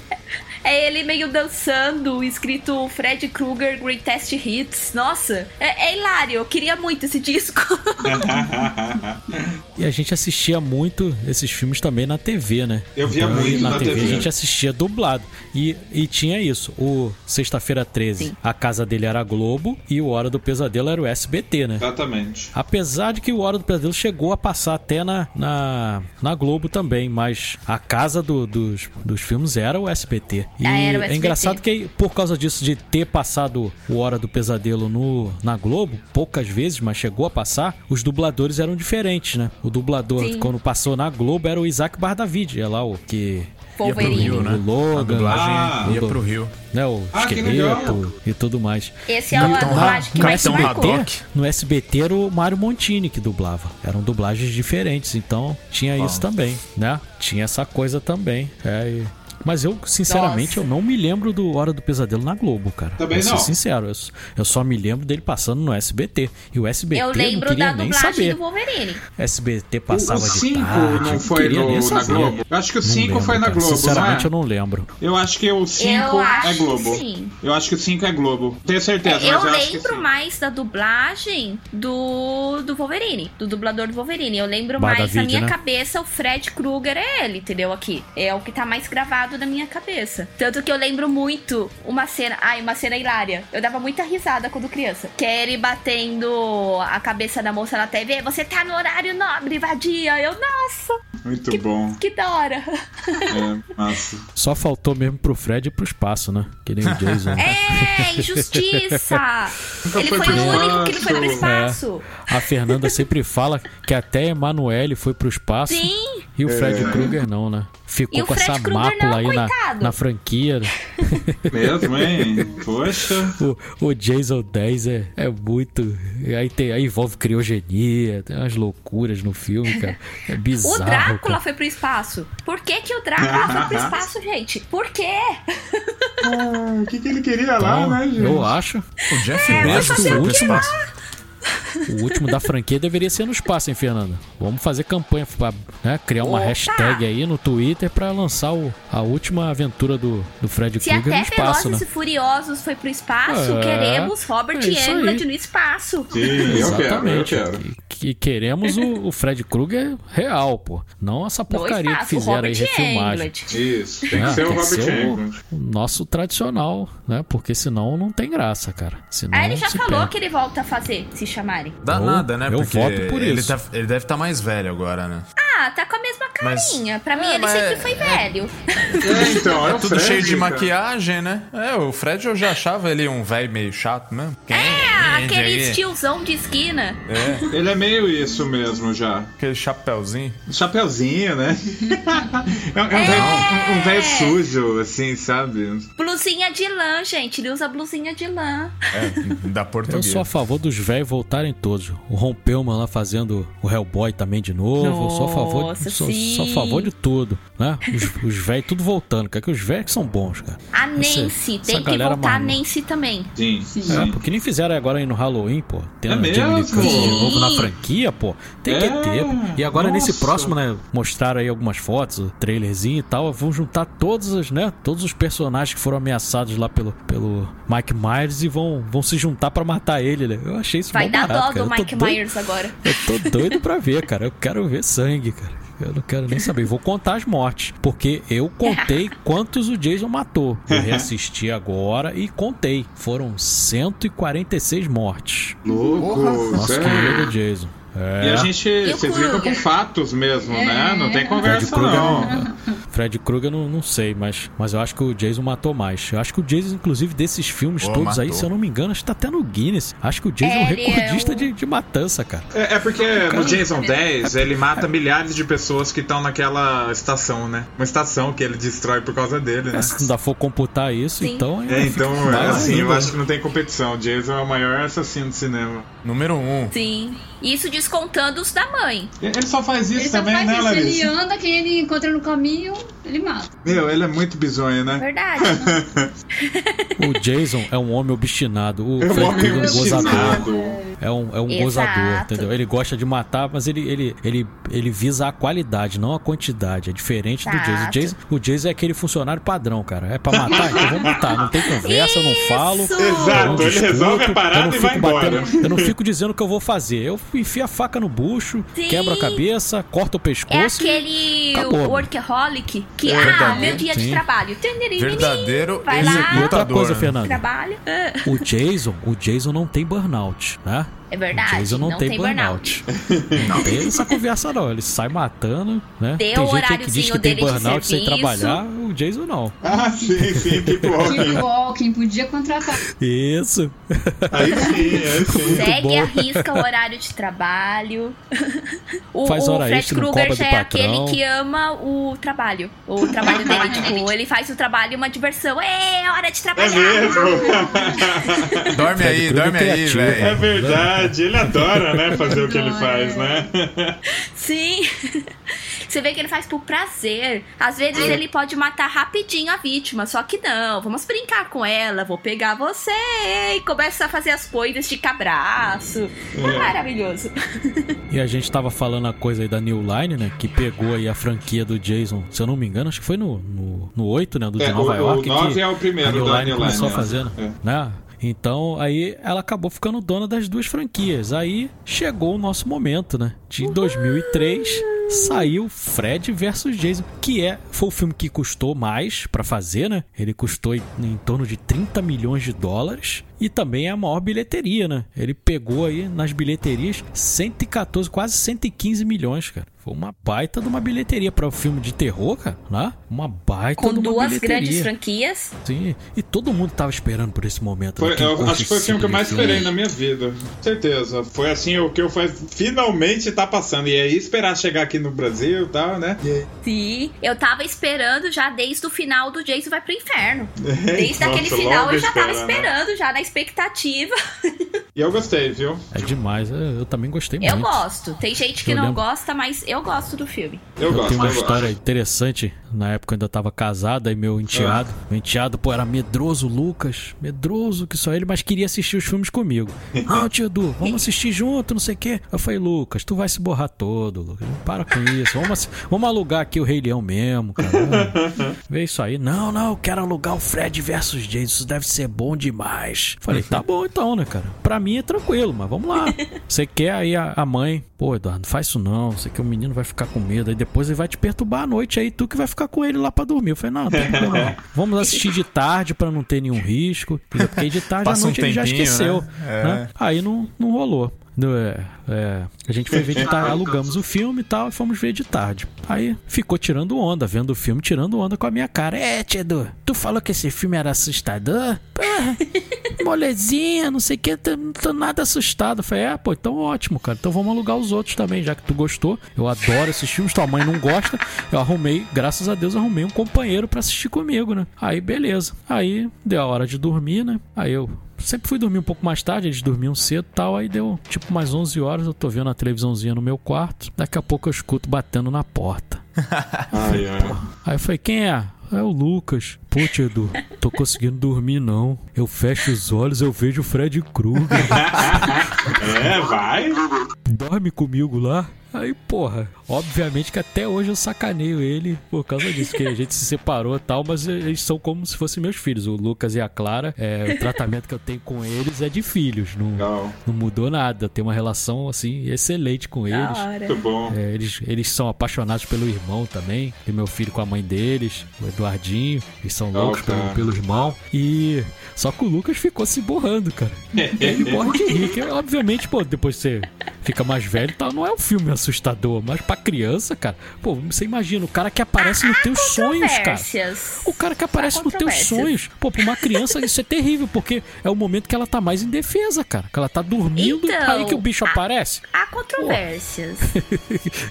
É ele meio dançando, escrito Fred Krueger Greatest Hits. Nossa, é, é hilário. Eu queria muito esse disco. <laughs> E a gente assistia muito esses filmes também na TV, né? Eu via Então, muito na, na TV. TV. A gente assistia dublado. E, e tinha isso. O Sexta-feira 13, Sim. a casa dele era a Globo e o Hora do Pesadelo era o SBT, né? Exatamente. Apesar de que o Hora do Pesadelo chegou a passar até na, na, na Globo também, mas a casa do- dos, dos filmes era o SBT. E Ah, o é engraçado que por causa disso, de ter passado o Hora do Pesadelo no, na Globo, poucas vezes, mas chegou a passar, os dubladores eram diferentes, né? O dublador, Sim. quando passou na Globo, era o Isaac Bardavid, é lá o que... Wolverine. Rio, né? O Logan, A dublagem Ah. ia pro Rio. né, o Ah, que esqueleto e tudo mais. Esse é a Capitão dublagem que no mais Capitão marcou. Haddock. No SBT era o Mário Montini que dublava. Eram dublagens diferentes, então tinha isso também, né? Tinha essa coisa também. É, e- Mas eu, sinceramente, Nossa. eu não me lembro do Hora do Pesadelo na Globo, cara. Também Vou não. ser sincero, eu, eu só me lembro dele passando no SBT. E o SBT Eu não lembro queria da nem dublagem saber. do Wolverine. SBT O passava de 5 tarde, não foi nem no, na. Globo? Eu acho que o Não 5 lembro, foi na cara. Globo, Sinceramente, não eu não lembro. é? Eu acho que o 5 Eu é Globo. sim. Eu acho que o 5 é Globo. Tenho certeza, eu mas eu acho que lembro mais da dublagem do, do Wolverine, do dublador do Wolverine. Eu lembro Bada mais, na minha né? cabeça, o Fred Krueger é ele, entendeu? Aqui. É o que tá mais gravado gravado na minha cabeça. Tanto que eu lembro muito uma cena. Ai, uma cena hilária. Eu dava muita risada quando criança. Que é ele batendo a cabeça da moça na TV. Você tá no horário nobre, vadia. Eu, nossa, Muito bom. que da hora. É, massa. <laughs> Só faltou mesmo pro Fred ir pro espaço, né? Que nem o <laughs> Jason. É, injustiça! ele foi foi, o único que não foi pro espaço. espaço. A Fernanda sempre fala que até Emanuele foi pro espaço Sim. e o Fred É. Krueger não, né? Ficou E com essa Fred Krueger mácula não, aí na, coitado. na franquia. né? Mesmo, hein? <laughs> Poxa. O, o Jason 10 é, é muito. Aí, tem, aí envolve criogenia, tem umas loucuras no filme, cara. <laughs> É O bizarro. Drácula cara. foi pro espaço. Por que, que o Drácula foi pro <laughs> espaço, gente? Por quê? Ah, o que, que ele queria lá, Então, né, gente? eu acho. O Jeff acho Bezos foi o pro último, espaço. O último da franquia deveria ser no espaço, hein, Fernanda? Vamos fazer campanha pra né, criar uma Opa! hashtag aí no Twitter pra lançar o- a última aventura do, do Fred Se Krueger no até espaço, Velozes né? e Furiosos foi pro espaço, É, queremos Robert é aí. Englund no espaço. Sim, eu quero, eu Exatamente. quero. E, e queremos o, o Fred Krueger real, pô. Não essa porcaria espaço, que fizeram aí, Robert refilmagem. Englund. Isso, tem Ah, que ser o tem que Robert ser o- Englund. O nosso tradicional, né? Porque senão não tem graça, cara. Senão Aí ele já falou perde. que ele volta a fazer, se chamarem. Dá Eu- nada, né? eu Porque voto por ele, isso. tá- ele deve estar mais velho agora, né? Ah, tá com a mesma Mas- carinha. Pra mim, É, ele mas sempre é- foi velho. É, então, é, É <laughs> tudo Fred, cheio de cara. maquiagem, né? É, o Fred eu já achava ele um velho meio chato mesmo. Quem É, aquele estilzão de esquina. É, Ele é meio isso mesmo já. aquele chapéuzinho. Chapeuzinho, né? <laughs> é um, é um velho um, um velho sujo, assim, sabe? Blusinha de lã, gente. Ele usa blusinha de lã. É, da Eu portuguesa. sou a favor dos velhos voltarem todos. O Ron Perlman lá fazendo o Hellboy também de novo. eu sou a favor, Nossa, sou, sou a favor de tudo, né? Os, os velhos tudo voltando, cara. Que os velhos que são bons, cara. A Nancy. essa Tem que voltar a maluca. Nancy também. Sim, sim. É, porque nem fizeram agora aí no Halloween, pô. Tendo É mesmo? De novo na franquia, pô. Tem que É, ter. pô. E agora nesse nossa. próximo, né? Mostraram aí algumas fotos, o trailerzinho e tal. Vão juntar todos os, né? Todos os personagens que foram ameaçados lá pelo, pelo Mike Myers e vão, vão se juntar pra matar ele, né? Eu achei isso Vai dar barato, dó cara. do Mike doido- Myers agora. <laughs> Eu tô doido pra ver, cara. Eu quero ver sangue, cara. Eu não quero nem saber. Vou contar as mortes. Porque eu contei <laughs> quantos o Jason matou. Eu reassisti agora e contei. Foram 146 mortes. Louco, Nosso querido Jason. É. E a gente, o vocês ligam com Kruger? fatos mesmo, né? Não tem Fred conversa Krueger, não. Fred Krueger não, não sei, mas, mas eu acho que o Jason matou mais. Eu acho que o Jason, inclusive, desses filmes Pô, todos aí, matou. se eu não me engano, acho que tá até no Guinness. Acho que o Jason é, É, um é recordista o- de, de matança, cara. É, é porque no Jason 10 ele mata milhares de pessoas que estão naquela estação, né? Uma estação que ele destrói por causa dele, né? É, se ainda for computar isso, Sim. então. É, então, é assim, eu ainda. acho que não tem competição. Jason é o maior assassino do cinema. Número um. Sim. Isso descontando os da mãe. Ele só faz isso Ele só também, faz né, isso, Larissa? ele anda, quem ele encontra no caminho, ele mata. Meu, ele é muito bizonho, né? Verdade. <laughs> O Jason é um homem obstinado. O É um Fred é um gozador. obstinado. É um, é um Exato. gozador, entendeu? Ele gosta de matar, mas ele, ele, ele, ele visa a qualidade, não a quantidade. É diferente do Jason. O Exato. Jason. O Jason é aquele funcionário padrão, cara. É pra matar? Então vamos matar. Não tem conversa, eu não falo. Eu não Exato, ele resolve a eu parada não e vai fico batendo- embora. Eu não fico dizendo o que eu vou fazer. Eu enfio a faca no bucho, Sim. quebro a cabeça, corto o É pescoço. e aquele acabou. workaholic que, É ah, verdadeiro, meu dia sim. de trabalho. Verdadeiro Vai lá. E outra coisa, né? Fernando. Trabalho. O Jason, o Jason não tem burnout, né? É O verdade. Jason não, não tem, tem burnout. Não tem essa conversa, não. Ele sai matando, né? Tem tem o gente que diz que tem burnout sem trabalhar, o Jason não. Ah, sim, sim, Keep Walking. Keep walking, podia contratar. Isso. Aí sim, aí sim. Segue bom. a risca o horário de trabalho. <laughs> o Faz o hora Fred extra, não Krueger já é aquele que ama o trabalho. O trabalho dele, <laughs> tipo, ele faz o trabalho uma diversão. É hora de É trabalhar. mesmo? Dorme <laughs> Fred aí, dorme aí. É velho. Verdade, ele adora, né, fazer o que ele faz, né? Sim. <laughs> Você vê que ele faz por prazer. Às vezes ele pode matar rapidinho a vítima, só que não. Vamos brincar com ela, vou pegar você. E começa a fazer as coisas de cabraço. É maravilhoso. <laughs> E a gente tava falando a coisa aí da New Line, né? Que pegou aí a franquia do Jason, se eu não me engano, acho que foi no, no, no 8, né? Do de É, Nova o- York. o 9 que é o primeiro a New da Line New começou Line, a fazer, é. né? Então, aí ela acabou ficando dona das duas franquias. Aí chegou o nosso momento, né? De 2003 saiu Fred versus Jason, que é foi o filme que custou mais pra fazer, né? Ele custou em, em torno de 30 milhões de dólares e também é a maior bilheteria, né? Ele pegou aí nas bilheterias 114, quase 115 milhões, cara. Foi uma baita de uma bilheteria para o um filme de terror, cara, né? Uma baita Com de uma duas bilheteria. grandes franquias. Sim, e todo mundo tava esperando por esse momento. né? Foi- Quem eu acho que foi o filme que eu mais filme. esperei na minha vida. Certeza. Foi assim o que eu faz... finalmente tá passando. E aí esperar chegar aqui no Brasil e tal, né? Sim, eu tava esperando já desde o final do Jason vai pro inferno. <laughs> É, Desde aquele final eu já tava esperando. esperando, já na expectativa. E eu gostei, viu? É demais, eu, eu também gostei Eu muito. gosto. Tem gente que Eu não lembro- gosta, mas eu gosto do filme. Eu, Eu gosto. tenho uma eu história gosto. interessante. Na época eu ainda tava casado, aí meu enteado, Ah. meu enteado, pô, era medroso, Lucas, medroso que só ele, mas queria assistir os filmes comigo. <laughs> Ah, tio Edu, vamos assistir junto, não sei o quê. Eu falei, Lucas, tu vai se borrar todo, Lucas. Para com isso. Vamos, vamos alugar aqui o Rei Leão mesmo, cara. <laughs> Vê isso aí. Não, não, eu quero alugar o Fred versus Jason. Isso deve ser bom demais. Falei, tá bom então, né, cara? Pra mim é tranquilo, mas vamos lá. <laughs> Você quer aí a, a mãe? Pô, Eduardo, não faz isso não. Você que o menino vai ficar com medo. Aí depois ele vai te perturbar à noite. Aí tu que vai ficar com ele lá pra dormir. Eu falei, não, não tem problema não. <laughs> Vamos assistir de tarde pra não ter nenhum risco. Porque de tarde à Passa um noite ele já tempinho, esqueceu. né? É. né? Aí não, não rolou. É, é, a gente foi ver de tarde, <laughs> alugamos o filme e tal, e fomos ver de tarde. Aí ficou tirando onda, vendo o filme, tirando onda com a minha cara. É, Tiedo, tu falou que esse filme era assustador? Porra, <laughs> molezinha, não sei o que, tô- não tô nada assustado. Eu falei, é, pô, então ótimo, cara. Então vamos alugar os outros também, já que tu gostou. Eu adoro esses filmes, tua mãe não gosta. Eu arrumei, graças a Deus, arrumei um companheiro pra assistir comigo, né? Aí, beleza. Aí deu a hora de dormir, né? Aí eu sempre fui dormir um pouco mais tarde, eles dormiam cedo e tal. Aí deu tipo mais 11 horas, eu tô vendo a televisãozinha no meu quarto. Daqui a pouco eu escuto batendo na porta. <laughs> Ai, ai. Aí eu falei, quem é? É o Lucas. Pô, tio Edu, tô conseguindo dormir não. Eu fecho os olhos, eu vejo o Fred Krueger. <laughs> É, vai. Dorme comigo lá. Aí, porra, obviamente que até hoje eu sacaneio ele por causa disso, que a gente se separou e tal, mas eles são como se fossem meus filhos. O Lucas e a Clara, é, o tratamento que eu tenho com eles é de filhos, não, Legal. não mudou nada. Tenho uma relação, assim, excelente com Da eles. hora. Muito bom. É, eles, eles são apaixonados pelo irmão também. Tem meu filho com a mãe deles, o Eduardinho. Eles são loucos tá. pelo, pelo irmão. E. Só que o Lucas ficou se borrando, cara. Ele morre de rir. Que, obviamente, pô, depois você fica mais velho e tal, não é um filme assustador. Mas pra criança, cara, pô, você imagina, o cara que aparece nos teus sonhos, cara. O cara que aparece nos teus sonhos. Pô, pra uma criança isso é terrível, porque é o momento que ela tá mais indefesa, cara. Que ela tá dormindo, Então, aí que o bicho a- aparece. Há controvérsias.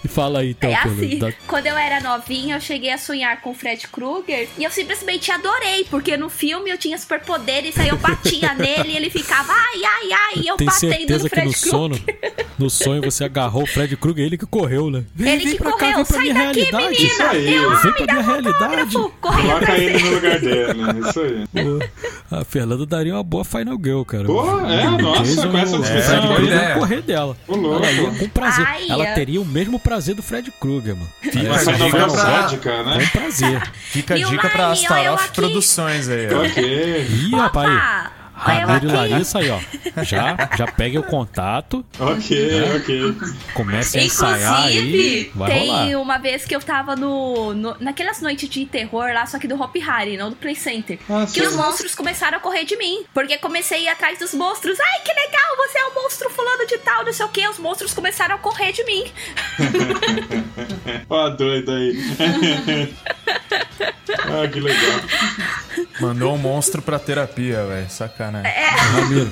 E <laughs> fala aí, então, É assim, da- quando eu era novinha, eu cheguei a sonhar com o Fred Krueger e eu simplesmente adorei, porque no filme eu tinha superpoderes, aí eu batia <laughs> nele e ele ficava ai, ai, ai, e eu Tem batendo certeza no que no Fred sono, Krueger. no sonho você agarrou o Fred Krueger, ele que correu, né? Vem, Ele vem que pra cá, correu, vem pra sai minha daqui, realidade. Isso menina, aí. eu Vem pra minha realidade. Coloca ele no lugar dele. Isso aí. <laughs> A Fernanda daria uma boa Final Girl, cara. Pô, é, O nossa, Jason com essa o descrição Fred aí. Krueger É. correr dela. Ela ia com prazer. Ai, Ela é. teria o mesmo prazer do Fred Krueger, mano. Fica, Mas a é dica né? Com prazer. fica a dica pra Astaroth aqui. Produções aí. ó. Ok. Ih, rapaz. Ramiro e Larissa aí, ó. Já, já pegue o contato, Ok, ok. comece a ensaiar aí. Inclusive, Vai tem rolar. uma vez que eu tava no, no- naquelas noites de terror lá, só que do Hop Harry, não do Play Center. Ah, que sim. os monstros começaram a correr de mim. Porque comecei a ir atrás dos monstros. Ai, que legal, você é um monstro fulano de tal, não sei o que. Os monstros começaram a correr de mim. <laughs> Ó, doido aí. <laughs> ah, que legal. Mandou um monstro pra terapia, velho. Sacanagem. É. Ramiro.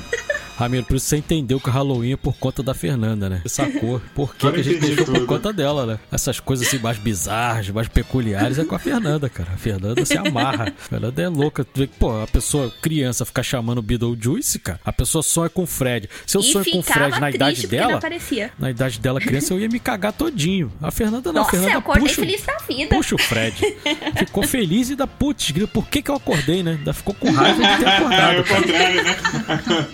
Ramiro, por isso você entendeu que o Halloween é por conta da Fernanda, né? Você sacou? Por que, que a gente deixou por conta dela, né? Essas coisas assim mais bizarras, mais peculiares é com a Fernanda, cara. A Fernanda se amarra. A Fernanda é louca. Tu vê que, Pô, a pessoa, criança, ficar chamando Beetlejuice, cara. A pessoa sonha com o Fred. Se eu e sonho com o Fred na idade dela, aparecia. na idade dela criança, eu ia me cagar todinho. A Fernanda não. a Nossa, Fernanda eu acordei puxa, o- feliz da vida. Puxa o Fred. Ficou feliz e da putz, grita, por que que eu acordei, né? Ainda ficou com raiva de ter Ah, é acordado. o contrário, né?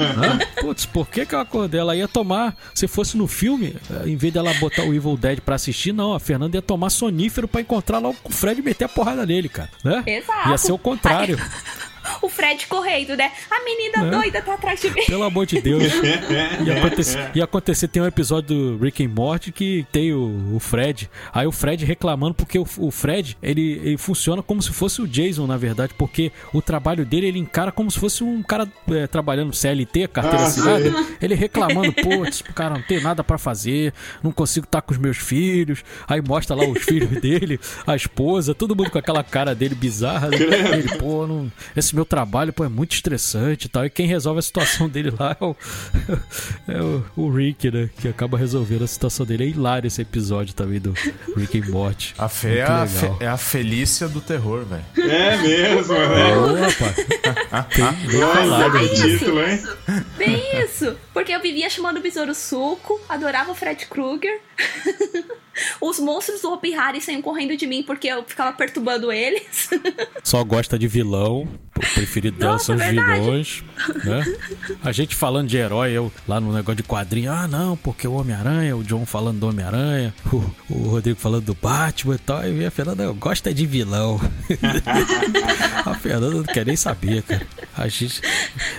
Hã? Putz, por que, que eu acordei? Ela ia tomar. Se fosse no filme, eh, em vez dela botar o Evil Dead pra assistir, não. A Fernanda ia tomar sonífero pra encontrar lá o Fred e meter a porrada nele, cara. Né? Exato. Ia ser o contrário. <laughs> o Fred correndo, né? A menina É. doida tá atrás de mim. Pelo amor de Deus. <laughs> Acontecer, ia acontecer, tem um episódio do Rick and Morty que tem o, o Fred. Aí o Fred reclamando porque o, o Fred, ele, ele funciona como se fosse o Jason, na verdade, porque o trabalho dele ele encara como se fosse um cara é, trabalhando CLT, carteira Ah, assinada. Ele reclamando, putz, cara, não tem nada pra fazer, não consigo estar com os meus filhos. Aí mostra lá os filhos <laughs> dele, a esposa, todo mundo com aquela cara dele bizarra. né? Ele, pô, não- esse meu trabalho pô, é muito estressante e tal. E quem resolve a situação <laughs> dele lá é o, <laughs> é o, o Rick, né? Que acaba resolvendo a situação dele. É hilário esse episódio também do Rick and Morty. A Fê é a. Fe- é a Felícia do terror, velho. É mesmo, né? Rapaz. <laughs> Tem bem Nossa, título, hein? Bem isso. Porque eu vivia chamando o besouro suco, adorava o Fred Krueger. Os monstros do Hopi Hari saíam correndo de mim porque eu ficava perturbando eles. Só gosta de vilão. Preferido dela Nossa, são os verdade. vilões. Né? A gente falando de herói, eu lá no negócio de quadrinho. Ah, não, porque o Homem-Aranha, o John falando do Homem-Aranha, o, o Rodrigo falando do Batman e tal. E a Fernanda gosta de vilão. <laughs> a Fernanda não quer nem saber, cara. A gente.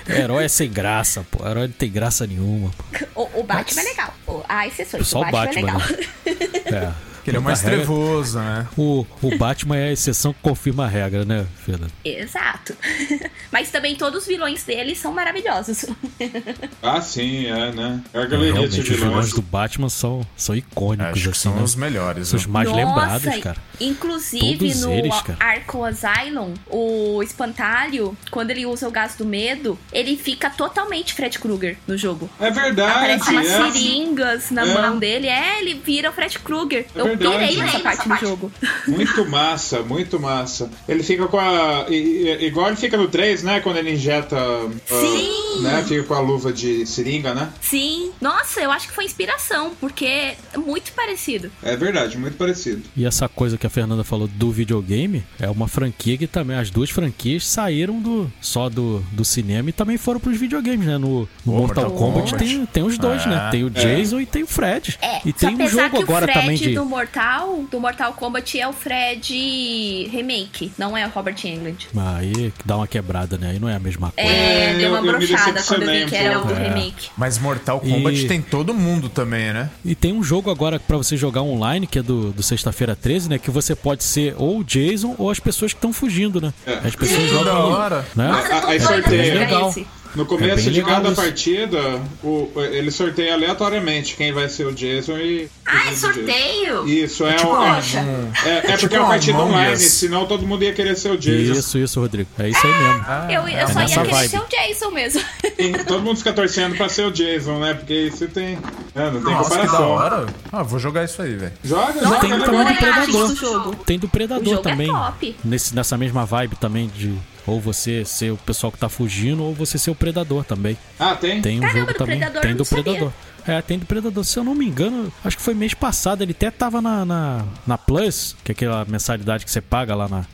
Herói é sem graça, pô. Herói não tem graça nenhuma. Pô. O, o Batman é legal. Há exceções. Só o Batman, Batman, <laughs> é legal. É. Que ele é mais regra- trevoso, né? O, o Batman é a exceção que confirma a regra, né, Fernanda? Exato. <laughs> Mas também todos os vilões dele são maravilhosos. <laughs> Ah, sim, é, né? É a galeria de Realmente, os vilões vilões. do Batman são, são icônicos, Acho que assim, são né? os melhores. São os né? mais Nossa, lembrados, cara. Inclusive Todos no eles, cara. Arco Asylum, o espantalho, quando ele usa o gás do medo, ele fica totalmente Fred Krueger no jogo. É verdade, Aparece umas é. seringas na É. mão dele. É, ele vira o Fred Krueger. É Eu verdade. pirei nessa parte no jogo. <laughs> Muito massa, muito massa. Ele fica com a. Igual ele fica no 3, né? Quando ele injeta. ah, Sim. né? Fica com a luva de seringa, né? Sim. Nossa, eu acho que foi inspiração, porque é muito parecido. É verdade, muito parecido. E essa coisa que a Fernanda falou do videogame é uma franquia que também. As duas franquias saíram do só do, do cinema e também foram pros videogames, né? No, no Pô, Mortal, Mortal Kombat, Kombat. Tem, tem os dois, É. né? Tem o Jason e tem o Fred. É, e tem um jogo agora também de. Do Mortal, do Mortal Kombat é o Fred remake, não é o Robert Englund. Aí dá uma quebrada, né? Aí não é a mesma coisa. É, É, deu uma eu- eu me brochada quando eu vi que era o do É. remake. Mas Mortal Kombat E- tem todo mundo também, né? E tem um jogo agora pra você jogar online, que é do, do sexta-feira 13, né? Que você pode ser ou o Jason ou as pessoas que estão fugindo, né? É. As pessoas Que jogam. da hora. Né? Nossa, Aí sorteia. pra Legal. esse. No É começo bem de cada isso. partida, o, ele sorteia aleatoriamente quem vai ser o Jason e. Ah, é sorteio? Isso, é, tipo um. uma- Poxa. É, é porque tipo é uma partida online, Us. senão todo mundo ia querer ser o Jason. Isso, isso, Rodrigo. É isso aí mesmo. Eu, eu é só ia querer vibe. ser o Jason mesmo. E todo mundo fica torcendo pra ser o Jason, né? Porque isso tem. É, não tem Nossa, que da comparação. hora. Ah, vou jogar isso aí, velho. Joga, Nossa, joga. tem é também legal. do Predador. do jogo. Tem do O Predador jogo também. é top. Nesse, nessa mesma vibe também de ou você ser o pessoal que tá fugindo ou você ser o predador também. Ah, tem? Tem um Caramba, jogo do também. Predador tem do sabia. Predador. É, tem do Predador. Se eu não me engano, acho que foi mês passado. Ele até tava na, na, na Plus, que é aquela mensalidade que você paga lá na,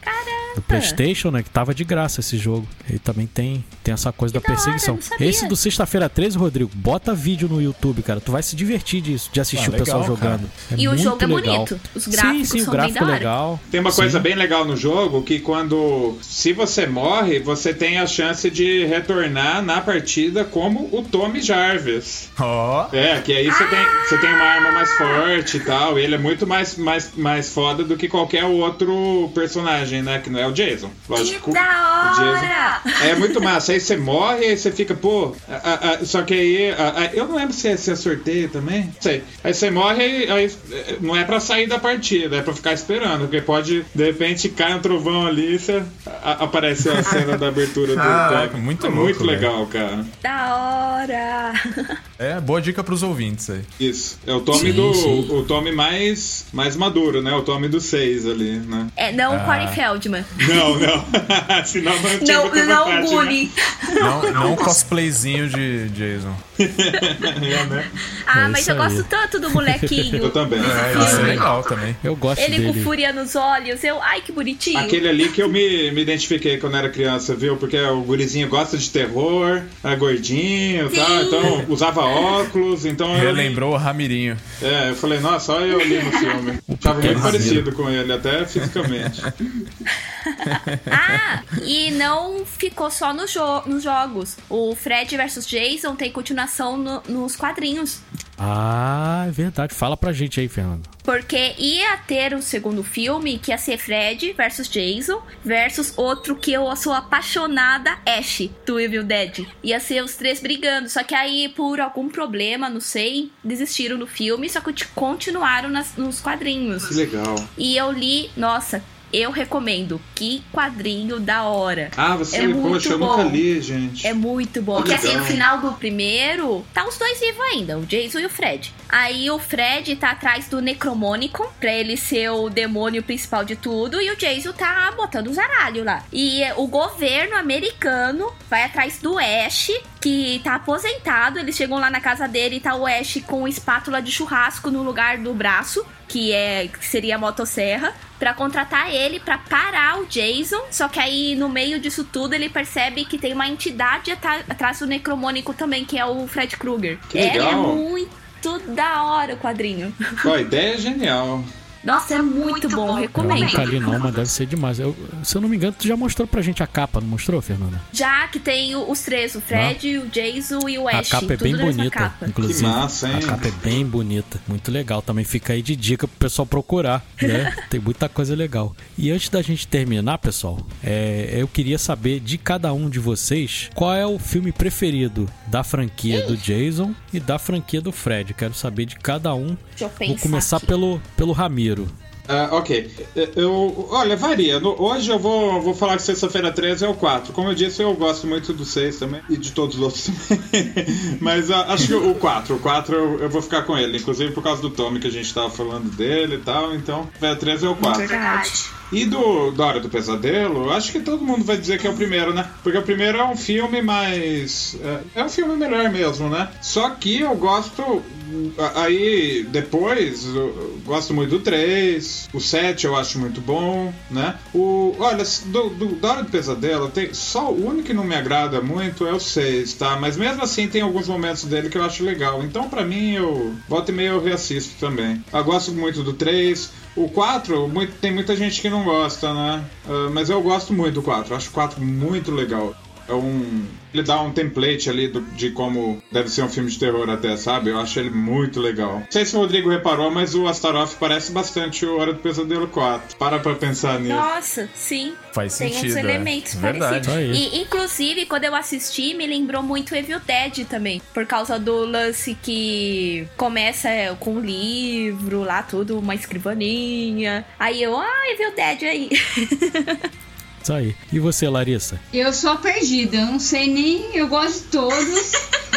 do PlayStation, né? Que tava de graça esse jogo. E também tem, tem essa coisa Que da da hora, perseguição. sabia. Esse do Sexta-feira 13, Rodrigo, bota vídeo no YouTube, cara. Tu vai se divertir disso, de assistir Ah, o pessoal legal, jogando. É E o jogo é legal. bonito. Os gráficos sim, sim, são o bem gráfico da hora. legal. Tem uma coisa Sim. bem legal no jogo que quando se você morre, você tem a chance de retornar na partida como o Tommy Jarvis. Ó. É, que aí você tem, você tem uma arma mais forte e tal, e ele é muito mais, mais, mais foda do que qualquer outro personagem, né? Que não é o Jason. Lógico. Que da hora! É muito massa. Aí você morre, aí você fica, pô. a- a- a- só que aí. a- a- eu não lembro se é, se é sorteio também. Não sei. Aí você morre, aí, aí, eh, não é pra sair da partida, é pra ficar esperando. Porque pode, de repente, cai um trovão ali e você, a- aparece a cena da abertura do jogo. muito é louco, muito legal, cara. Da hora! <laughs> É, boa dica pros ouvintes aí. Isso. É o Tommy Sim, do. sim. O Tommy mais, mais maduro, né? O Tommy do 6 ali, né? É, não o Ah. Corey Feldman. Não, não. <laughs> Senão não tinha Não, não vontade, o Gully. Não, não <laughs> cosplayzinho de Jason. <laughs> Né? É, né? Ah, É mas eu aí. gosto tanto do molequinho. Eu também. É, isso é legal também. Eu gosto Ele dele. com fúria nos olhos. Eu, ai, que bonitinho. Aquele ali que eu me, me identifiquei quando era criança, viu? Porque o gurizinho gosta de terror, é gordinho e tal, Sim. então usava óculos, então eu. Relembrou o Ramirinho. É, eu falei, nossa, olha eu ali no filme. <laughs> Tava muito parecido com ele, até fisicamente. <laughs> Ah, e não ficou só no jo nos jogos. O Fred vs Jason tem continuação no- nos quadrinhos. Ah, é verdade. Fala pra gente aí, Fernando. Porque ia ter um segundo filme que ia ser Fred versus Jason versus outro que eu sou apaixonada, Ash, do Evil Dead. Ia ser os três brigando. Só que aí, por algum problema, não sei, desistiram do filme, só que continuaram nas- nos quadrinhos. Que legal. E eu li, nossa, eu recomendo. Que quadrinho da hora. Ah, você, É muito poxa, eu bom. nunca li, gente. É muito bom. Porque assim, no final do primeiro, tá os dois vivos ainda, o Jason e o Fred. Aí o Fred tá atrás do Necromônico, pra ele ser o demônio principal de tudo, e o Jason tá botando os aralhos lá. E eh, o governo americano vai atrás do Ash, que tá aposentado. Eles chegam lá na casa dele e tá o Ash com espátula de churrasco no lugar do braço, que é que seria a motosserra, pra contratar ele pra parar o Jason. Só que aí no meio disso tudo ele percebe que tem uma entidade atrás do necromônico também, que é o Fred Krueger. Que É, legal. é muito da hora o quadrinho. Ó, a ideia é genial. Nossa, é muito bom, Eu recomendo. não, mas deve ser demais. Eu- se eu não me engano, tu já mostrou pra gente a capa, não mostrou, Fernanda? Já que tem os três, o Fred, o Jason e o A Ash. capa é tudo bem bonita, capa. inclusive. Que massa, hein? A capa é bem bonita, muito legal. Também fica aí de dica pro pessoal procurar, né? <laughs> Tem muita coisa legal. E antes da gente terminar, pessoal, é, eu queria saber de cada um de vocês qual é o filme preferido da franquia do Jason e da franquia do Fred. Quero saber de cada um. Deixa eu Vou começar aqui. pelo, pelo Ramiro. Ah, ok. Eu, olha, varia. No- hoje eu vou, vou falar que sexta-feira 13 é o 4. Como eu disse, eu gosto muito do 6 também. E de todos os outros <laughs> também. Mas ah, acho que o 4. O 4 eu, eu vou ficar com ele. Inclusive por causa do Tommy que a gente tava falando dele e tal. Então, sexta-feira 13 é o 4. Verdade. E do da Hora do Pesadelo, acho que todo mundo vai dizer que é o primeiro, né? Porque o primeiro é um filme mais. É, é um filme melhor mesmo, né? Só que eu gosto. Aí, depois, eu gosto muito do 3, o 7 eu acho muito bom, né? O, olha, do, do, da Hora do Pesadelo, tem, só o único que não me agrada muito é o 6, tá? Mas mesmo assim tem alguns momentos dele que eu acho legal. Então, pra mim, eu volta e meia eu reassisto também. Eu gosto muito do 3. O 4, muito- tem muita gente que não gosta, né? Ah, mas eu gosto muito do 4. Acho o 4 muito legal. É um. Ele dá um template ali do- de como deve ser um filme de terror até, sabe? Eu acho ele muito legal. Não sei se o Rodrigo reparou, mas o Astaroth parece bastante o Hora do Pesadelo 4. Para pra pensar nisso. Nossa, sim. Faz Tem sentido. uns é. elementos Verdade. parecidos. Aí. E, inclusive, quando eu assisti, me lembrou muito Evil Dead também. Por causa do lance que começa com um livro lá, tudo, uma escrivaninha. Aí eu, ah, Evil Dead aí. <laughs> Isso aí. E você, Larissa? Eu sou a perdida, eu não sei nem. Eu gosto de todos.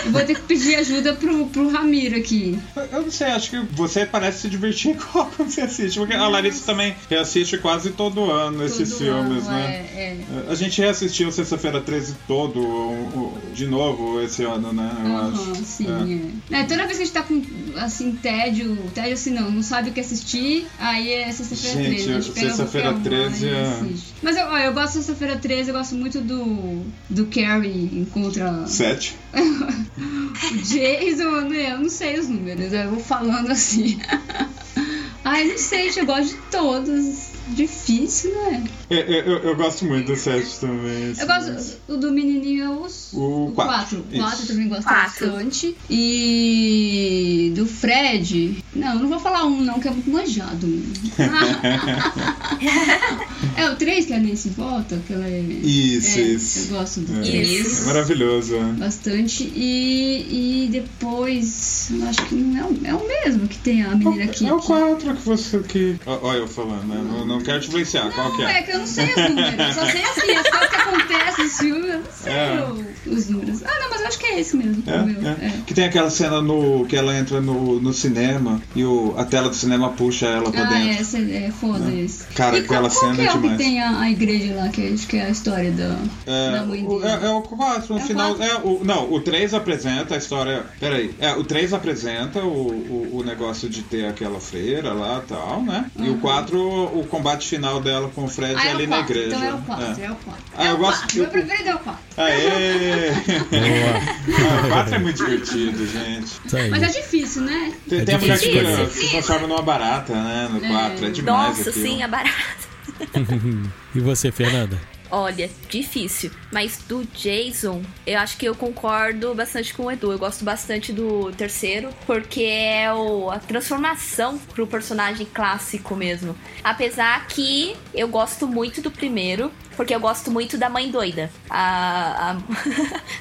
Eu vou ter que pedir ajuda pro, pro Ramiro aqui. Eu não sei, acho que você parece se divertir <laughs> igual quando você assiste. Porque a Larissa também reassiste quase todo ano esses Todo filmes, ano, né? É, é. A gente reassistiu Sexta-feira 13 todo, o- o- de novo esse ano, né? Eu Aham, acho. sim, é. É, Toda vez que a gente tá com, assim, tédio, tédio assim não, não sabe o que assistir, aí é sexta-feira Gente, 13. a gente sexta-feira qualquer uma 13 e é-. Mas eu, eu gosto de sexta-feira 13, eu gosto muito do, do Carrie encontra Sete. o <laughs> Jason, né? Eu não sei os números, eu vou falando assim. <laughs> Ai, não sei, gente, eu gosto de todos. Difícil, né? Eu, eu, eu gosto muito do sete também. assim, Eu mas- gosto. O do menininho é os, O quatro, 4. O 4 isso. também gosto Quatro. bastante. E do Fred. Não, não vou falar um, não, que é muito manjado. <laughs> é o 3 que a Nancy volta, que ela é. Isso, é, isso. Eu gosto do É, 3. Maravilhoso. é. Bastante. E, e depois. Acho que não é o, é o mesmo que tem a menina aqui. É o que- 4 que você. Que... Olha eu falando, né? Não, não quero te influenciar. Qual que Não, é? é que eu não sei os <laughs> números. Eu só sei assim, as coisas que acontecem filmes, eu não sei É. os números. Ah, não, mas eu acho que é esse mesmo. É, é. é. Que tem aquela cena no que ela entra no, no cinema e o, a tela do cinema puxa ela pra Ah, dentro. essa é foda esse. Cara, e qual, aquela qual cena que é é o que demais. tem a, a igreja lá, que acho que é a história da, É, da mãe dele? é, é o 4, no É final. quatro? É, o, não, o 3 apresenta a história. Peraí. É, o 3 apresenta o, o, o negócio de ter aquela freira lá e tal, né? E o 4, o combate final dela com o Fred Ah, é ali na 4, igreja. então é o 4, É. é, o 4. Ah, eu gosto. Eu, meu preferido é o 4. Aê! Boa. Ah, o 4 é muito divertido, gente. Mas é difícil, né? Tem, É tem a mulher que difícil. se transforma numa barata, né? No 4. É demais Nossa, aquilo. sim, é barato. <laughs> E você, Fernanda? Olha, difícil. Mas do Jason, eu acho que eu concordo bastante com o Edu. Eu gosto bastante do terceiro, porque é o, a transformação pro personagem clássico mesmo. Apesar que eu gosto muito do primeiro, porque eu gosto muito da mãe doida. A,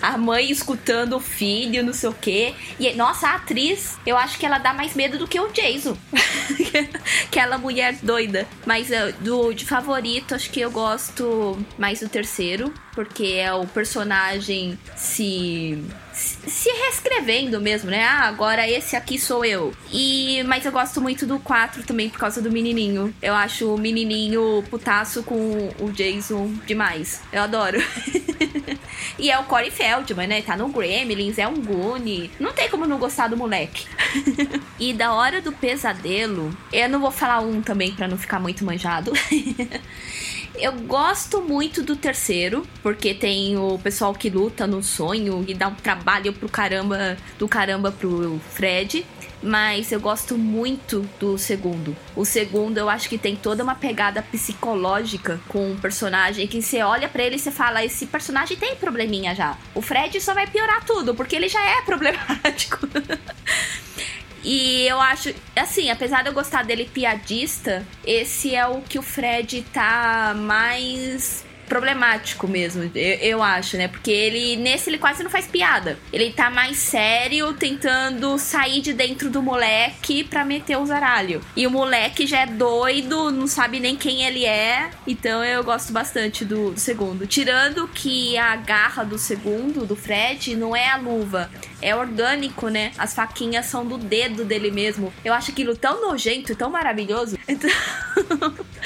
a, <laughs> a mãe escutando o filho, não sei o quê. E, nossa, a atriz, eu acho que ela dá mais medo do que o Jason. <laughs> Aquela mulher doida. Mas eh, do, de favorito, acho que eu gosto mais do terceiro. Porque é o personagem se, se reescrevendo mesmo, né? Ah, agora esse aqui sou eu. E mas eu gosto muito do 4 também por causa do menininho. Eu acho o menininho putaço com o Jason demais. Eu adoro. <laughs> e é o Corey Feldman, né? Tá no Gremlins, é um Goonie. Não tem como não gostar do moleque. <laughs> e da hora do pesadelo, eu não vou falar um também pra não ficar muito manjado. <laughs> Eu gosto muito do terceiro, porque tem o pessoal que luta no sonho e dá um trabalho pro caramba, do caramba pro Fred. Mas eu gosto muito do segundo. O segundo eu acho que tem toda uma pegada psicológica com o personagem que você olha pra ele e você fala: esse personagem tem probleminha já. O Fred só vai piorar tudo, porque ele já é problemático. <laughs> E eu acho, assim, apesar de eu gostar dele piadista, esse é o que o Fred tá mais problemático mesmo, eu, eu acho, né? Porque ele, nesse, ele quase não faz piada. Ele tá mais sério, tentando sair de dentro do moleque pra meter o zaralho. E o moleque já é doido, não sabe nem quem ele é. Então eu gosto bastante do, do segundo. Tirando que a garra do segundo, do Fred, não é a luva. É orgânico, né? As faquinhas são do dedo dele mesmo. Eu acho aquilo tão nojento tão maravilhoso. <laughs> Então,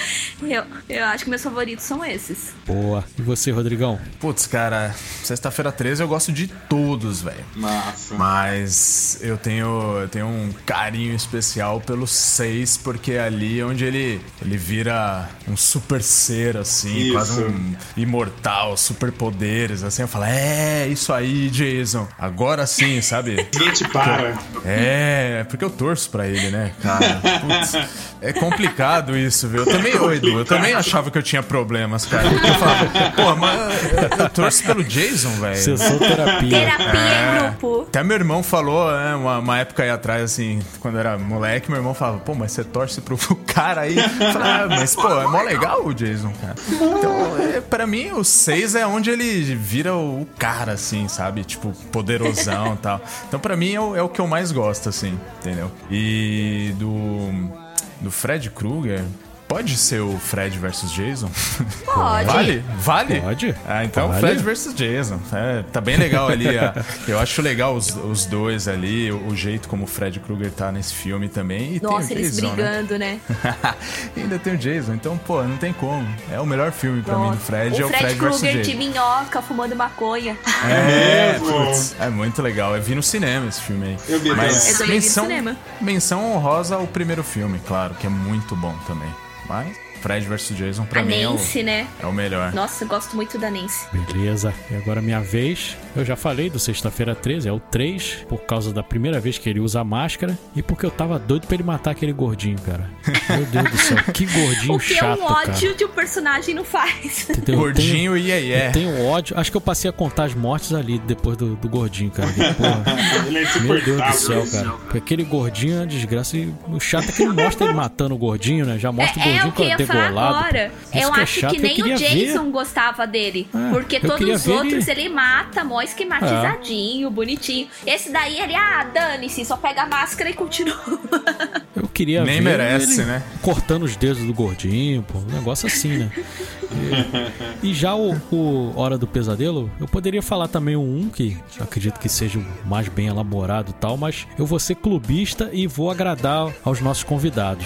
<laughs> eu, eu acho que meus favoritos são esses. Boa. E você, Rodrigão? Putz, cara, sexta-feira 13 eu gosto de todos, velho. Massa. Mas eu tenho, eu tenho um carinho especial pelo 6, porque é ali onde ele, ele vira um super ser, assim, Isso. quase um imortal, superpoderes, assim. Eu falo, é, isso aí, Jason. Agora sim, sabe? <laughs> Ninguém te para. É, porque eu torço pra ele, né, cara? Putz, é complicado isso, viu? Eu também, Edu, eu também achava que eu tinha problemas, cara. Porque eu falava, pô, mas eu torço pelo Jason, velho. Sessão terapia. Terapia É. em grupo. Até meu irmão falou, né, uma, uma época aí atrás, assim, quando eu era moleque, meu irmão falava, pô, mas você torce pro cara aí. Eu falei, ah, mas, pô, é mó legal o Jason, cara. Então, é, pra mim, o 6 é onde ele vira o cara, assim, sabe? Tipo, poderosão e tal. Então, pra mim, é o, é o que eu mais gosto, assim, entendeu? E do. Do Fred Krueger. Pode ser o Fred versus Jason? <laughs> Pode. Vale? Vale? Pode. Ah, então Vale. Fred versus Jason. É, tá bem legal ali. a- eu acho legal os, os dois ali, o, o jeito como o Fred Krueger tá nesse filme também. E Nossa, tem o eles Jason, né? brigando, né? E <laughs> ainda tem o Jason, então, pô, não tem como. É o melhor filme pra mim do Nossa. Fred, é o o Fred Fred versus Krueger de Jason. minhoca fumando maconha. É, mesmo? <laughs> putz, é muito legal. Eu vi no cinema esse filme aí. Eu vi Mas. Eu também vi no menção, cinema. menção honrosa ao primeiro filme, claro, que é muito bom também. Mas Fred versus Jason pra a mim é o, Nancy, né? é o melhor. Nossa, eu gosto muito da Nancy. Beleza, e agora minha vez. Eu já falei do Sexta-feira 13, é o 3, por causa da primeira vez que ele usa a máscara e porque eu tava doido pra ele matar aquele gordinho, cara. Meu Deus do céu, que gordinho <laughs> O que chato, é um ódio cara. que o personagem não faz. <laughs> Entendeu? Eu Gordinho e aí tenho, é. eu tenho ódio. Acho que eu passei a contar as mortes ali depois do, do gordinho, cara. <laughs> Ele é meu Deus do céu, cara. Porque aquele gordinho é uma desgraça. E o chato é que não mostra ele matando o gordinho, né? Já mostra o É, é gordinho o que agora. Isso eu que é acho chato, que nem o Jason ver. gostava dele. É, porque todos os outros ele- ele... mata, mó esquematizadinho, bonitinho. Esse daí ele, ah, dane-se, só pega a máscara e continua. <laughs> Eu queria Nem ver merece, ele né? cortando os dedos do gordinho, pô, um negócio assim, né? <laughs> E, e já o, o Hora do Pesadelo, eu poderia falar também um 1 que acredito que seja o mais bem elaborado e tal, mas eu vou ser clubista e vou agradar aos nossos convidados.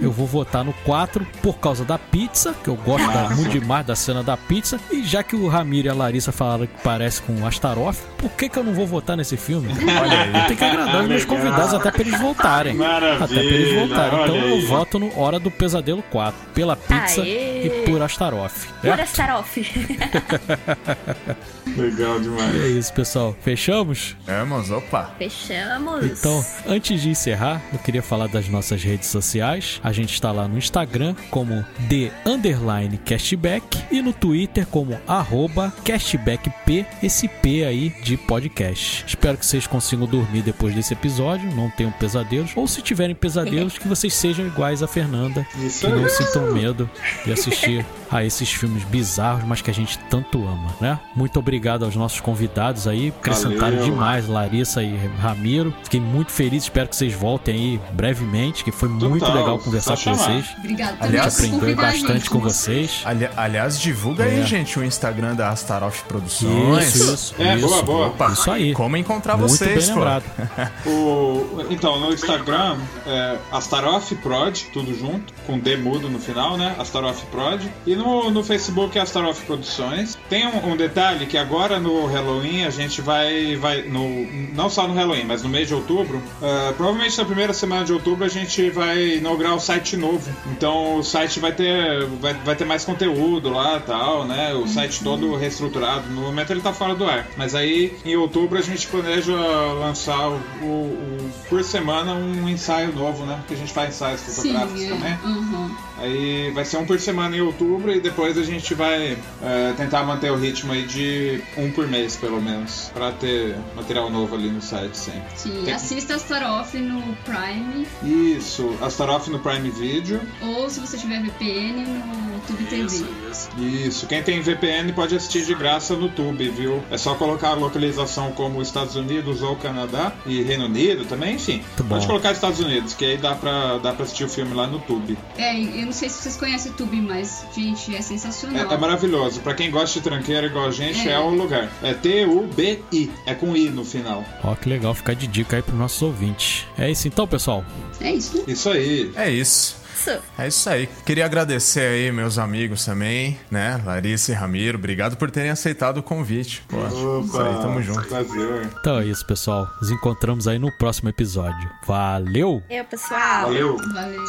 Eu vou votar no 4 por causa da pizza, que eu gosto da- muito demais da cena da pizza, e já que o Ramiro e a Larissa falaram que parece com o Astaroth, por que, que eu não vou votar nesse filme? <laughs> Olha aí, tem que agradar os meus Legal. convidados até pra eles voltarem. Maravilha, Até pra eles voltarem. Então eu voto no Hora do Pesadelo 4. Pela pizza Aê! e por Astaroth. Por? Astaroth. <laughs> Legal demais. É isso, pessoal. Fechamos? Vamos, opa. Fechamos. Então, antes de encerrar, eu queria falar das nossas redes sociais. A gente está lá no Instagram como The Underline Cashback e no Twitter como arroba CashbackP, esse P aí de podcast. Espero que vocês consigam dormir depois desse episódio, não tenham pesadelos, ou se tiverem pesadelos, que vocês sejam iguais a Fernanda, Isso que não aí. sintam medo de assistir a esses filmes bizarros, mas que a gente tanto ama, né? Muito obrigado aos nossos convidados aí, acrescentaram Valeu. demais, Larissa e Ramiro. Fiquei muito feliz, espero que vocês voltem aí brevemente, que foi muito Total, legal conversar só com chamar. vocês. Gente Aliás, aprendeu bastante gente. com vocês. Ali- aliás, divulga É. aí, gente, o Instagram da Astaroth Produções. Isso, isso, É, isso. boa, boa. Opa, Isso aí. Como encontrar Muito vocês, bem pô. lembrado. <laughs> O, então, no Instagram, é Astaroth Prod, tudo junto, com D mudo no final, né? Astaroth Prod. E no, no Facebook é Astaroth Produções. Tem um, um detalhe que agora no Halloween a gente vai. vai no, não só no Halloween, mas no mês de outubro. é, provavelmente na primeira semana de outubro a gente vai inaugurar o site novo. Então o site vai ter, vai, vai ter mais conteúdo lá tal, né? O site todo reestruturado. No momento ele tá fora do ar. Mas aí em outubro a gente planeja lançar o, o- o- por semana um ensaio novo, né? Porque a gente faz ensaios Sim, fotográficos é. também. Uhum. Aí vai ser um por semana em outubro e depois a gente vai é, tentar manter o ritmo aí de um por mês, pelo menos. Pra ter material novo ali no site sempre. Sim, Tem- assista Astaroth no Prime, Isso, Astaroth no Prime Video. ou se você tiver VPN, no Tube TV. Isso, isso. Isso, quem tem VPN pode assistir de graça no Tube, viu? É só colocar a localização como Estados Unidos ou Canadá e Reino Unido também, enfim. bom. Pode colocar Estados Unidos, que aí dá pra, dá pra assistir o filme lá no Tube. É, eu não sei se vocês conhecem o Tube, mas, gente, é sensacional. É, é maravilhoso. Pra quem gosta de tranqueira igual a gente, é, É. o lugar. É T-U-B-I. É com I no final. Ó, que legal ficar de dica aí pros nossos ouvintes. É isso então, pessoal. É isso, né? Isso aí. É isso. É isso aí. Queria agradecer aí meus amigos também, né? Larissa e Ramiro, obrigado por terem aceitado o convite. Pô, isso aí, tamo junto. Prazer. Então é isso, pessoal. Nos encontramos aí no próximo episódio. Valeu! Eu, pessoal. Valeu. Valeu.